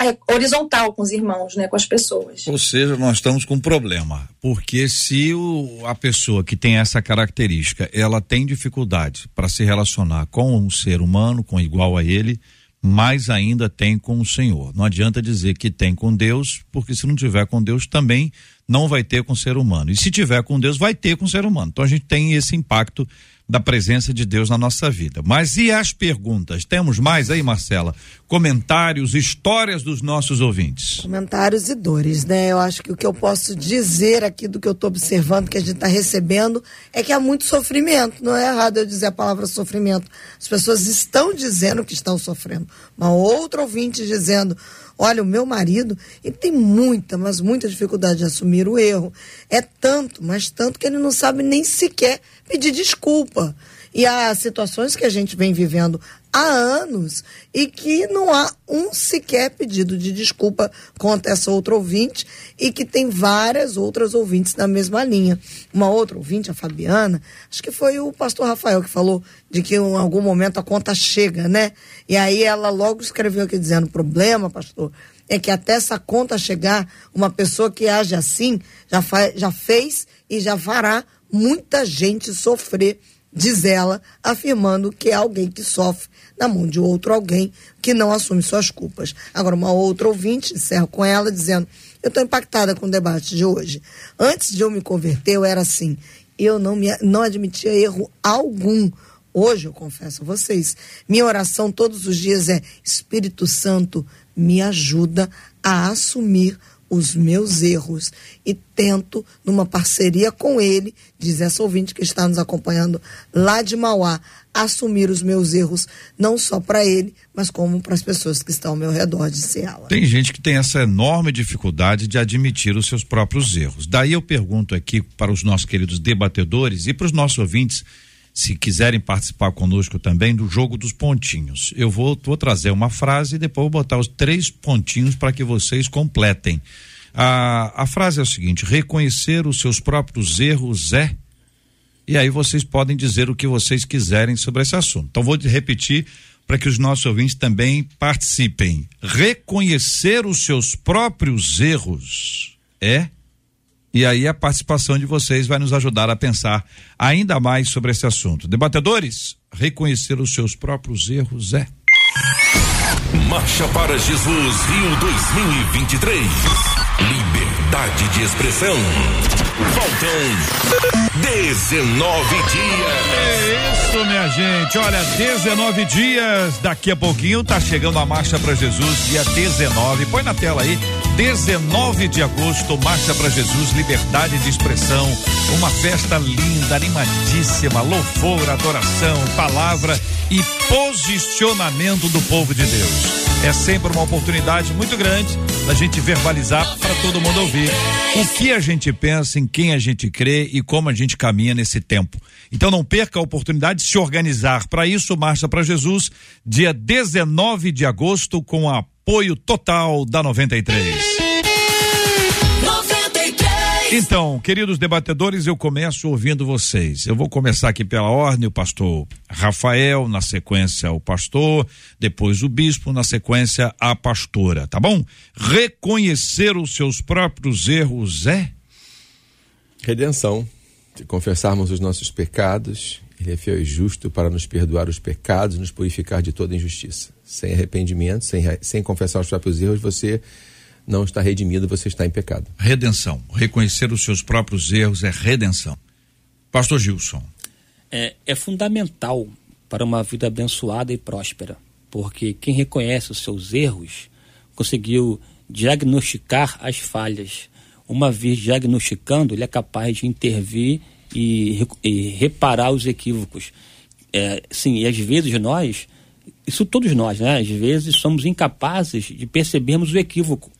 é, horizontal com os irmãos, né, com as pessoas. Ou seja, nós estamos com um problema, porque se o, a pessoa que tem essa característica, ela tem dificuldade para se relacionar com um ser humano, com igual a ele, mais ainda tem com o Senhor. Não adianta dizer que tem com Deus, porque se não tiver com Deus também não vai ter com o ser humano. E se tiver com Deus, vai ter com o ser humano. Então a gente tem esse impacto da presença de Deus na nossa vida. Mas e as perguntas? Temos mais aí, Marcela? Comentários, histórias dos nossos ouvintes. Comentários e dores, né? Eu acho que o que eu posso dizer aqui do que eu estou observando, que a gente está recebendo, é que há muito sofrimento. Não é errado eu dizer a palavra sofrimento. As pessoas estão dizendo que estão sofrendo. Uma outra ouvinte dizendo. Olha, o meu marido, ele tem muita, mas muita dificuldade de assumir o erro. É tanto, mas tanto que ele não sabe nem sequer pedir desculpa. E há situações que a gente vem vivendo há anos e que não há um sequer pedido de desculpa contra essa outra ouvinte e que tem várias outras ouvintes na mesma linha. Uma outra ouvinte, a Fabiana, acho que foi o pastor Rafael que falou de que em algum momento a conta chega, né? E aí ela logo escreveu aqui dizendo: problema, pastor, é que até essa conta chegar, uma pessoa que age assim já, já fez e já fará muita gente sofrer, diz ela, afirmando que é alguém que sofre na mão de outro alguém que não assume suas culpas. Agora, uma outra ouvinte, encerro com ela, dizendo: Eu estou impactada com o debate de hoje. Antes de eu me converter, eu era assim, eu não, me, não admitia erro algum. Hoje, eu confesso a vocês, minha oração todos os dias é: Espírito Santo, me ajuda a assumir os meus erros e tento, numa parceria com ele, diz essa ouvinte que está nos acompanhando lá de Mauá, assumir os meus erros, não só para ele, mas como para as pessoas que estão ao meu redor, disse ela. Tem gente que tem essa enorme dificuldade de admitir os seus próprios erros. Daí eu pergunto aqui para os nossos queridos debatedores e para os nossos ouvintes se quiserem participar conosco também do jogo dos pontinhos. Eu vou, vou trazer uma frase e depois vou botar os três pontinhos para que vocês completem. A, a frase é o seguinte: reconhecer os seus próprios erros é. E aí vocês podem dizer o que vocês quiserem sobre esse assunto. Então vou repetir para que os nossos ouvintes também participem. Reconhecer os seus próprios erros é e aí a participação de vocês vai nos ajudar a pensar ainda mais sobre esse assunto. Debatedores, reconhecer os seus próprios erros é. Marcha para Jesus Rio 2023. Liberdade de expressão. Faltam 19 dias. É isso, minha gente. Olha, 19 dias. Daqui a pouquinho tá chegando a Marcha para Jesus, dia 19. Põe na tela aí. 19 de agosto, Marcha para Jesus, liberdade de expressão. Uma festa linda, animadíssima, louvor, adoração, palavra e posicionamento do povo de Deus. É sempre uma oportunidade muito grande da gente verbalizar para todo mundo ouvir o que a gente pensa, em quem a gente crê e como a gente caminha nesse tempo. Então não perca a oportunidade de se organizar. Para isso, Marcha para Jesus, dia 19 de agosto, com apoio total da 93. 93. Então, queridos debatedores, eu começo ouvindo vocês. Eu vou começar aqui pela ordem, o pastor Rafael, na sequência o pastor, depois o bispo, na sequência a pastora, tá bom? Reconhecer os seus próprios erros é Redenção, de confessarmos os nossos pecados, Ele é fiel e justo para nos perdoar os pecados e nos purificar de toda injustiça. Sem arrependimento, sem, sem confessar os próprios erros, você não está redimido, você está em pecado. Redenção. Reconhecer os seus próprios erros é redenção. Pastor Gilson. É, é fundamental para uma vida abençoada e próspera, porque quem reconhece os seus erros conseguiu diagnosticar as falhas. Uma vez diagnosticando, ele é capaz de intervir e, e reparar os equívocos. É, sim, e às vezes nós, isso todos nós, né? Às vezes somos incapazes de percebermos o equívoco.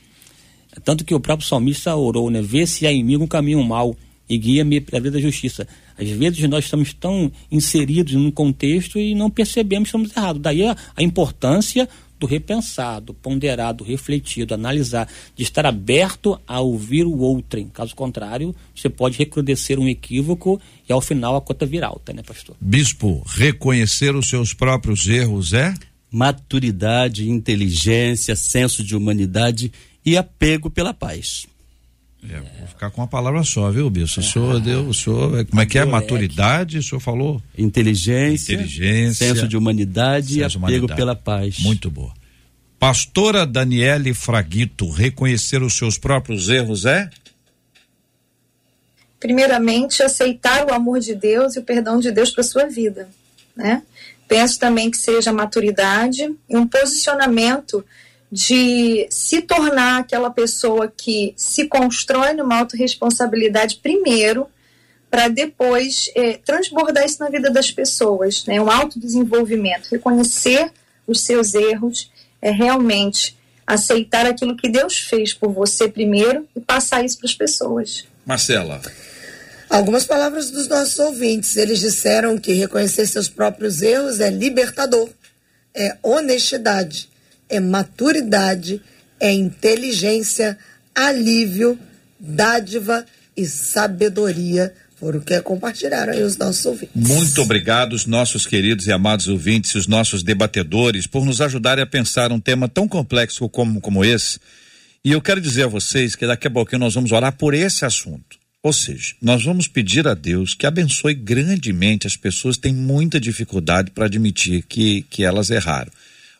Tanto que o próprio salmista orou, né? Vê se há em mim um caminho mau e guia-me para a vida da justiça. Às vezes nós estamos tão inseridos num contexto e não percebemos que estamos errados. Daí a, a importância do repensado, ponderado, refletido, analisar, de estar aberto a ouvir o outrem. Caso contrário, você pode recrudescer um equívoco e ao final a conta vir alta, né, pastor? Bispo, reconhecer os seus próprios erros é? Maturidade, inteligência, senso de humanidade e apego pela paz. É, vou ficar com uma palavra só, viu, Bispo? O senhor deu, o senhor, como é que é? Maturidade, o senhor falou? Inteligência, Inteligência, senso de humanidade e senso de apego humanidade. pela paz. Muito boa. Pastora Daniele Fraguito, reconhecer os seus próprios erros é? primeiramente, aceitar o amor de Deus e o perdão de Deus para sua vida, né? Penso também que seja a maturidade e um posicionamento de se tornar aquela pessoa que se constrói numa autorresponsabilidade primeiro, para depois eh, transbordar isso na vida das pessoas, né? Um autodesenvolvimento, reconhecer os seus erros, é realmente aceitar aquilo que Deus fez por você primeiro e passar isso para as pessoas. Marcela. Algumas palavras dos nossos ouvintes. Eles disseram que reconhecer seus próprios erros é libertador, é honestidade, é maturidade, é inteligência, alívio, dádiva e sabedoria. Foram o que compartilharam aí os nossos ouvintes. Muito obrigado, os nossos queridos e amados ouvintes, os nossos debatedores, por nos ajudarem a pensar um tema tão complexo como, como esse. E eu quero dizer a vocês que daqui a pouquinho nós vamos orar por esse assunto. Ou seja, nós vamos pedir a Deus que abençoe grandemente as pessoas que têm muita dificuldade para admitir que, que elas erraram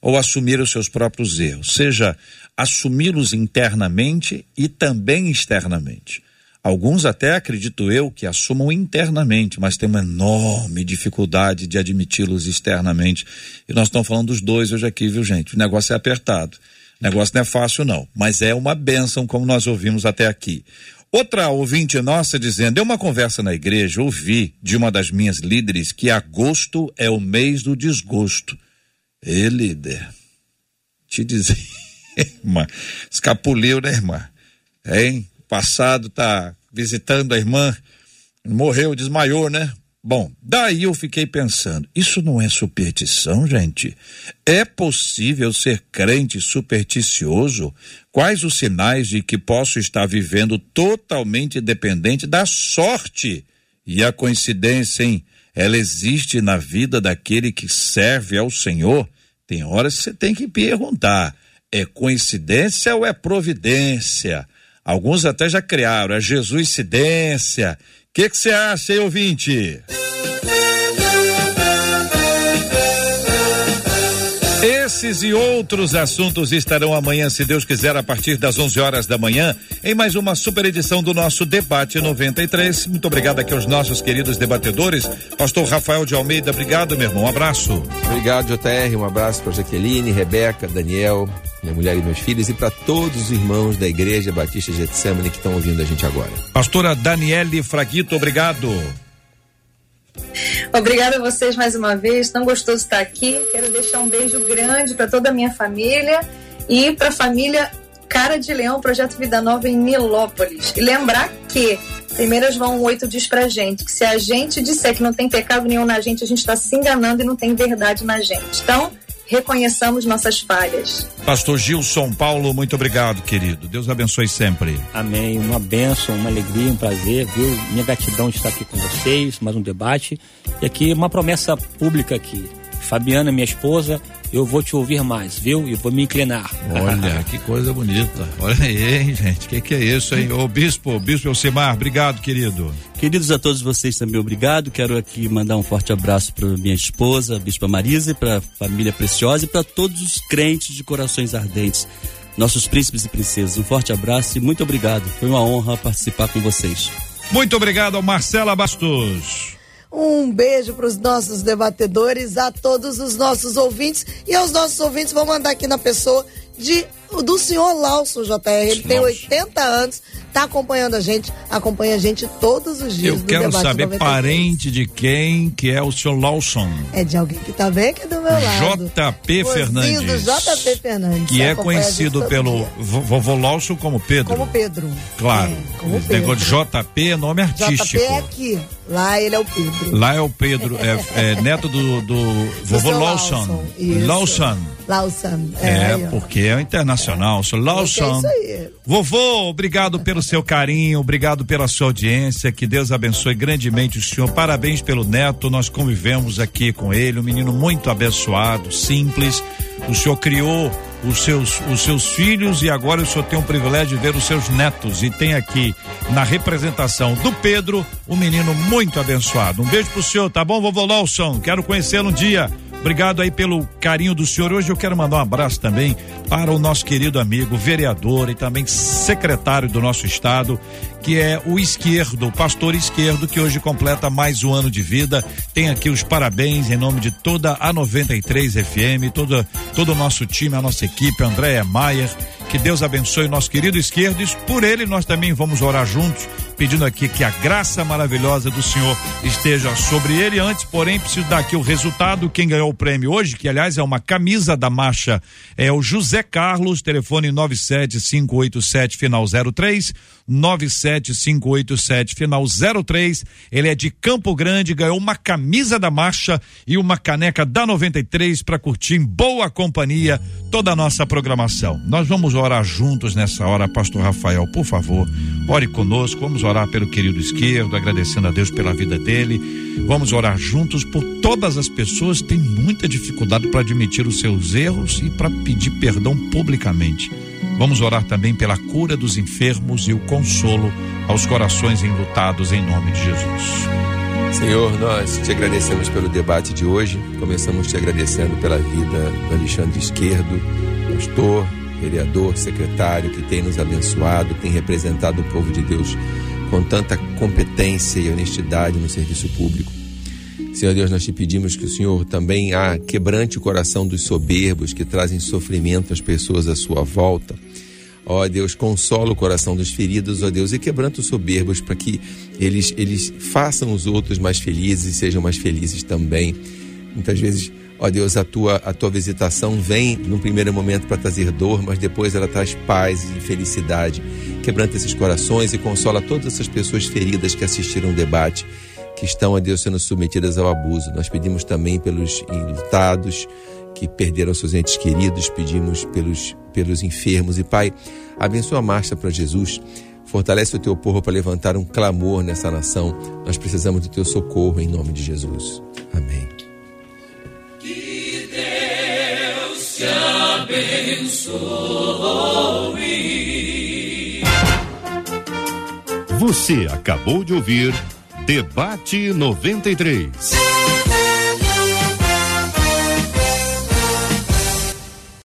ou assumir os seus próprios erros, seja assumi-los internamente e também externamente. Alguns até acredito eu que assumam internamente, mas têm uma enorme dificuldade de admiti-los externamente. E nós estamos falando dos dois hoje aqui, viu, gente? O negócio é apertado. O negócio não é fácil, não. Mas é uma bênção, como nós ouvimos até aqui. Outra ouvinte nossa dizendo: em uma conversa na igreja, ouvi de uma das minhas líderes que agosto é o mês do desgosto. Ê, líder, te dizer, <laughs> irmã, escapuliu, né, irmã? Hein? Passado tá visitando a irmã, morreu, desmaiou, né? Bom, daí eu fiquei pensando, isso não é superstição, gente? É possível ser crente supersticioso? Quais os sinais de que posso estar vivendo totalmente dependente da sorte? E a coincidência, hein? Ela existe na vida daquele que serve ao Senhor? Tem horas que você tem que perguntar: é coincidência ou é providência? Alguns até já criaram, é Jesuscidência. O que você acha, hein, ouvinte? Esses e outros assuntos estarão amanhã, se Deus quiser, a partir das 11 horas da manhã, em mais uma super edição do nosso Debate 93. Muito obrigado aqui aos nossos queridos debatedores. Pastor Rafael de Almeida, obrigado, meu irmão. Um abraço. Obrigado, JR. Um abraço para Jaqueline, Rebeca, Daniel, minha mulher e meus filhos, e para todos os irmãos da Igreja Batista Getsemane que estão ouvindo a gente agora. Pastora Daniele Fraguito, obrigado. Obrigada a vocês mais uma vez, tão gostoso estar aqui. Quero deixar um beijo grande para toda a minha família e para a família Cara de Leão, Projeto Vida Nova em Nilópolis. E lembrar que 1 João 8 diz pra gente que se a gente disser que não tem pecado nenhum na gente, a gente está se enganando e não tem verdade na gente. Então, reconheçamos nossas falhas. Pastor Gilson Paulo, muito obrigado, querido. Deus abençoe sempre. Amém. Uma benção, uma alegria, um prazer, viu? Minha gratidão de estar aqui com vocês, mais um debate. E aqui uma promessa pública aqui. Fabiana, minha esposa, eu vou te ouvir mais, viu? E vou me inclinar. Olha, <laughs> que coisa bonita. Olha aí, hein, gente. O que, que é isso, hein? Ô, Bispo, Bispo Elcimar, obrigado, querido. Queridos a todos vocês também, obrigado. Quero aqui mandar um forte abraço para minha esposa, a Bispa Marisa, e para a família Preciosa e para todos os crentes de corações ardentes, nossos príncipes e princesas. Um forte abraço e muito obrigado. Foi uma honra participar com vocês. Muito obrigado ao Marcela Bastos. Um beijo para os nossos debatedores, a todos os nossos ouvintes e aos nossos ouvintes. Vou mandar aqui na pessoa de do senhor Lauson JR. Ele tem Lauson. 80 anos, tá acompanhando a gente, acompanha a gente todos os dias. Eu quero saber 93. parente de quem que é o senhor Lawson. É de alguém que tá bem aqui do meu lado. JP Fernandes. JP Fernandes. Que é conhecido pelo vovô Lawson como Pedro. Como Pedro. Claro. É, como Pedro. negócio JP é nome artístico. JP é aqui. Lá ele é o Pedro. Lá é o Pedro, é, é neto do, do vovô seu Lawson. Lawson. Lawson. Lawson. É, aí, porque é internacional. Sou Lawson. É isso aí. Vovô, obrigado pelo seu carinho, obrigado pela sua audiência, que Deus abençoe grandemente o senhor. Parabéns pelo neto, nós convivemos aqui com ele, um menino muito abençoado, simples. O senhor criou os seus, os seus filhos e agora o senhor tem o privilégio de ver os seus netos. E tem aqui na representação do Pedro, um menino muito abençoado. Um beijo pro senhor, tá bom, vovô Lawson? Quero conhecê-lo um dia. Obrigado aí pelo carinho do senhor. Hoje eu quero mandar um abraço também para o nosso querido amigo, vereador e também secretário do nosso estado, que é o Esquerdo, o pastor Esquerdo, que hoje completa mais um ano de vida. Tem aqui os parabéns em nome de toda a 93 FM, toda, todo o nosso time, a nossa equipe, Andréia Maier. Que Deus abençoe o nosso querido Esquerdo. E por ele nós também vamos orar juntos, pedindo aqui que a graça maravilhosa do Senhor esteja sobre ele. Antes, porém, preciso dar aqui o resultado. Quem ganhou o prêmio hoje, que aliás é uma camisa da marcha, é o José Carlos, telefone 97587 final 03, 97587 final 03. Ele é de Campo Grande, ganhou uma camisa da marcha e uma caneca da 93 para curtir em boa companhia toda a nossa programação. Nós vamos orar juntos nessa hora, Pastor Rafael, por favor, ore conosco. Vamos orar pelo querido esquerdo, agradecendo a Deus pela vida dele. Vamos orar juntos por todas as pessoas que têm muita dificuldade para admitir os seus erros e para pedir perdão publicamente. Vamos orar também pela cura dos enfermos e o consolo aos corações enlutados em nome de Jesus. Senhor, nós te agradecemos pelo debate de hoje. Começamos te agradecendo pela vida do Alexandre Esquerdo, pastor, vereador, secretário, que tem nos abençoado, tem representado o povo de Deus com tanta competência e honestidade no serviço público. Senhor Deus, nós te pedimos que o Senhor também ah, quebrante o coração dos soberbos que trazem sofrimento às pessoas à sua volta. Ó Deus, consola o coração dos feridos, ó Deus, e quebranta os soberbos para que eles, eles façam os outros mais felizes e sejam mais felizes também. Muitas vezes, ó Deus, a tua, a tua visitação vem num primeiro momento para trazer dor, mas depois ela traz paz e felicidade. Quebranta esses corações e consola todas essas pessoas feridas que assistiram o debate que estão, a Deus, sendo submetidas ao abuso. Nós pedimos também pelos enlutados que perderam seus entes queridos, pedimos pelos, pelos enfermos. E, Pai, abençoa a marcha para Jesus. Fortalece o teu povo para levantar um clamor nessa nação. Nós precisamos do teu socorro em nome de Jesus. Amém. Você acabou de ouvir Debate 93.